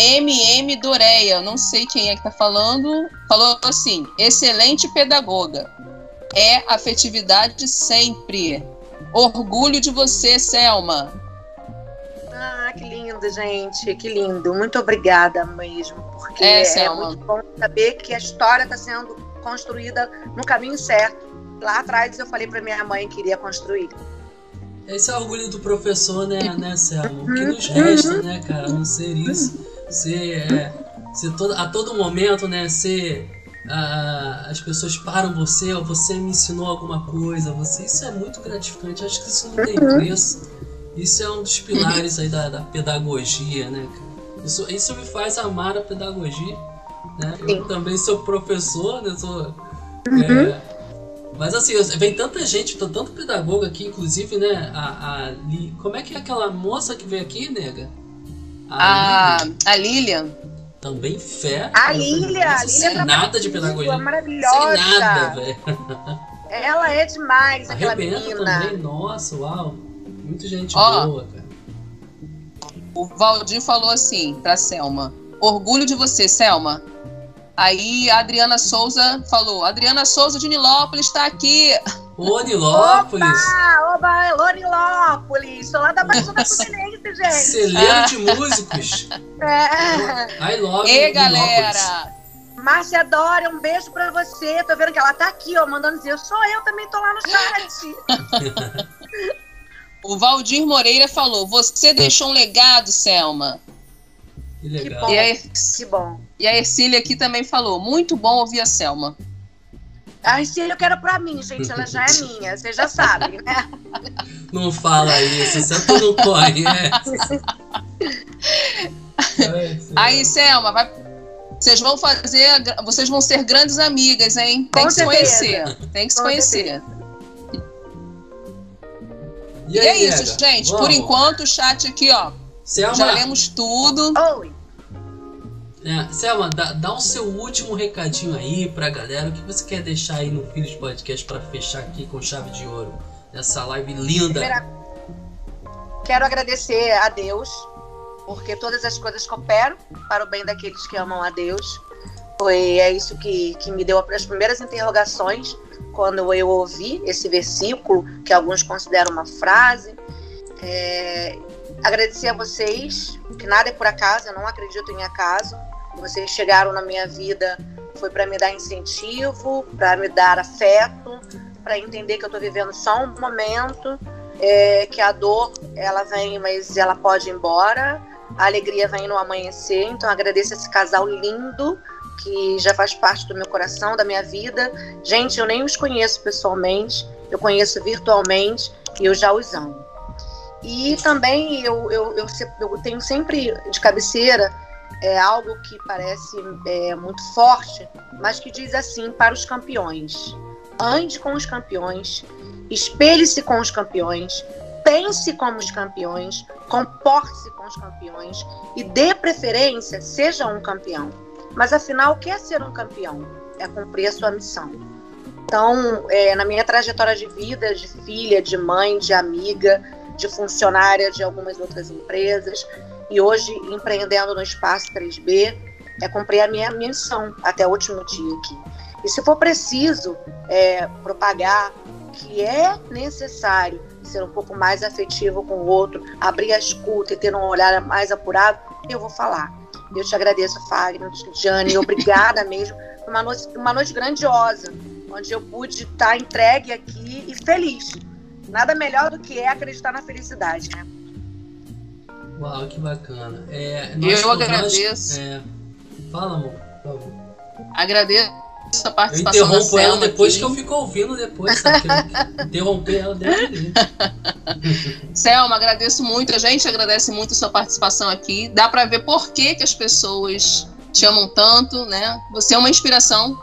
MM Doreia, não sei quem é que tá falando. Falou assim: excelente pedagoga. É afetividade sempre. Orgulho de você, Selma. Ah, que lindo, gente. Que lindo. Muito obrigada mesmo. Porque É, é, muito bom saber que a história está sendo construída no caminho certo. Lá atrás eu falei para minha mãe que iria construir. Esse é o orgulho do professor, né, né, Selma? O que nos resta, né, cara, a não ser isso. Ser, é, ser todo, a todo momento, né, ser. ah, as pessoas param você, ou você me ensinou alguma coisa, você, isso é muito gratificante, acho que isso não tem preço. Isso é um dos pilares aí da, da pedagogia, né, cara? Isso, isso me faz amar a pedagogia, né? Eu também sou professor, né, sou... é, mas assim, vem tanta gente, tanto pedagogo aqui, inclusive, né? A, a Li- como é que é aquela moça que veio aqui, nega? A, Lili, a Lilian. também fé. A Eu falei, Lilia, a nossa, Lilia sem trabalha nada de pedagogia. É Sem maravilhosa. nada, velho. Ela é demais, aquela Arrebenta menina. também, nossa, uau. Muita gente Ó. boa, cara. O Valdir falou assim pra Selma: Orgulho de você, Selma. Aí a Adriana Souza falou: Adriana Souza de Nilópolis está aqui. Ô, Nilópolis, Ah, oba, Lorilópolis. Sou lá da Baixada Fluminense, [LAUGHS] gente. celeiro de músicos. É. I love Ei, Nilópolis. galera! Márcia Dória, um beijo pra você. Tô vendo que ela tá aqui, ó, mandando dizer. Sou eu também, tô lá no chat. [LAUGHS] O Valdir Moreira falou: Você deixou um legado, Selma. Que legal. bom. E a, Que bom. e a Ercília aqui também falou: Muito bom ouvir a Selma. A Ercília eu quero pra mim, gente. Ela já é minha, vocês já sabem, né? [LAUGHS] Não fala isso, você não conhece. Aí, Selma, vai. Vocês vão fazer. Vocês vão ser grandes amigas, hein? Tem Com que se certeza. conhecer. Tem que se Com conhecer. E, e é isso, gente. Vamos. Por enquanto, o chat aqui, ó. Selma, já lemos tudo. Oi. É, Selma, dá, dá o seu último recadinho aí pra galera. O que você quer deixar aí no Filhos Podcast para fechar aqui com chave de ouro? Essa live linda. Primeira... Quero agradecer a Deus, porque todas as coisas cooperam para o bem daqueles que amam a Deus. Foi é isso que, que me deu as primeiras interrogações quando eu ouvi esse versículo, que alguns consideram uma frase. É, agradecer a vocês, que nada é por acaso, eu não acredito em acaso. Vocês chegaram na minha vida foi para me dar incentivo, para me dar afeto, para entender que eu estou vivendo só um momento, é, que a dor ela vem, mas ela pode ir embora, a alegria vem no amanhecer. Então agradeço esse casal lindo que já faz parte do meu coração, da minha vida. Gente, eu nem os conheço pessoalmente, eu conheço virtualmente e eu já os amo. E também eu, eu, eu, eu tenho sempre de cabeceira é, algo que parece é, muito forte, mas que diz assim para os campeões: ande com os campeões, espelhe-se com os campeões, pense como os campeões, comporte-se com os campeões e dê preferência, seja um campeão. Mas afinal, o que é ser um campeão? É cumprir a sua missão. Então, é, na minha trajetória de vida, de filha, de mãe, de amiga, de funcionária de algumas outras empresas, e hoje empreendendo no Espaço 3B, é cumprir a minha missão até o último dia aqui. E se for preciso é, propagar que é necessário ser um pouco mais afetivo com o outro, abrir a escuta e ter um olhar mais apurado, eu vou falar. Eu te agradeço, Fagner, Jane, [LAUGHS] obrigada mesmo. Uma noite, uma noite grandiosa, onde eu pude estar entregue aqui e feliz. Nada melhor do que é acreditar na felicidade, né? Uau, que bacana. É, eu agradeço. é, fala, amor, por favor. Agradeço essa participação. Eu interrompo ela depois aqui. que eu fico ouvindo depois, sabe? interromper ela dentro [LAUGHS] Selma, agradeço muito. A gente agradece muito a sua participação aqui. Dá para ver por que, que as pessoas te amam tanto, né? Você é uma inspiração.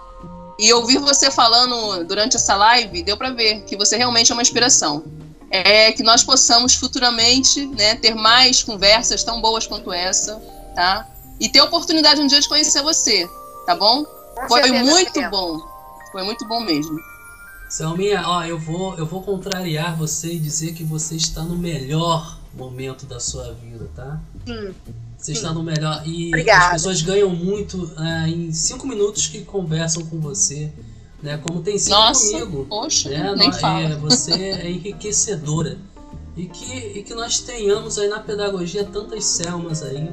E ouvir você falando durante essa live, deu para ver que você realmente é uma inspiração. É que nós possamos futuramente né, ter mais conversas tão boas quanto essa, tá? E ter a oportunidade um dia de conhecer você, tá bom? Foi muito bom. Foi muito bom mesmo. Selminha, ó, eu vou, eu vou contrariar você e dizer que você está no melhor momento da sua vida, tá? Sim. Você está no melhor. E Obrigada. as pessoas ganham muito é, em cinco minutos que conversam com você. Né? Como tem sido Nossa, comigo. Poxa, né? nem fala. É, você é enriquecedora. E que, e que nós tenhamos aí na pedagogia tantas Selmas aí.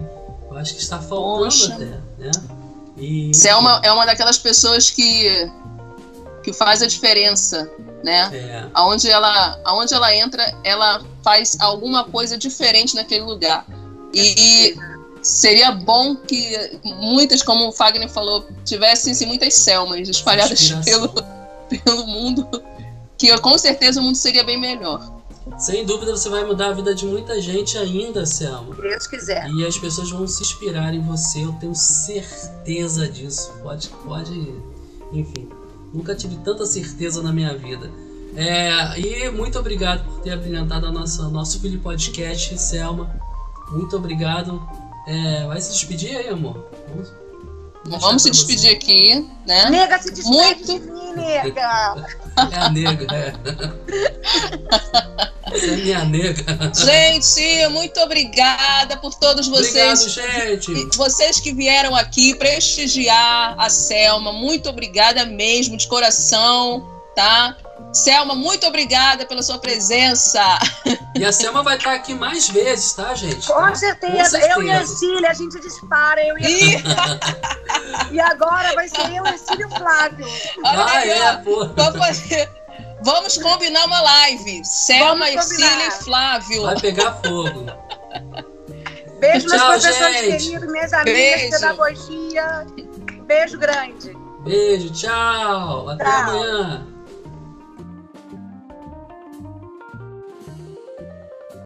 Eu acho que está faltando Poxa. até, né? E... Selma é uma daquelas pessoas que que faz a diferença, né? É. Aonde ela, aonde ela entra, ela faz alguma coisa diferente naquele lugar. E, seria bom que muitas, como o Fagner falou, tivessem assim, muitas Selmas espalhadas pelo, pelo mundo, que com certeza o mundo seria bem melhor. Sem dúvida você vai mudar a vida de muita gente ainda, Selma. Deus quiser. E as pessoas vão se inspirar em você, eu tenho certeza disso. Pode, pode, enfim. Nunca tive tanta certeza na minha vida. É, e muito obrigado por ter abrilhantado a nossa, nosso filho podcast, Selma. Muito obrigado. É, vai se despedir aí, amor? Vamos, Vamos se despedir você. aqui, né? Nega, se despede Muito... de mim, nega! [LAUGHS] É a nega, [LAUGHS] é. Você é minha nega. Gente, muito obrigada por todos vocês. Obrigado, gente. Vocês que vieram aqui prestigiar a Selma, muito obrigada mesmo, de coração, tá? Selma, muito obrigada pela sua presença. [LAUGHS] E a Selma vai estar aqui mais vezes, tá, gente? Com, tá? certeza. Com certeza. Eu e a Cília, a gente dispara. Eu e, a... [LAUGHS] e agora vai ser eu, a Cília e o Flávio. Ah, aí, é, pô. Vamos combinar uma live. Selma, Cília e Flávio. Vai pegar fogo. Beijo, meus professores queridos, minhas amigas Beijo. pedagogia. Beijo grande. Beijo, tchau. Até tchau. amanhã.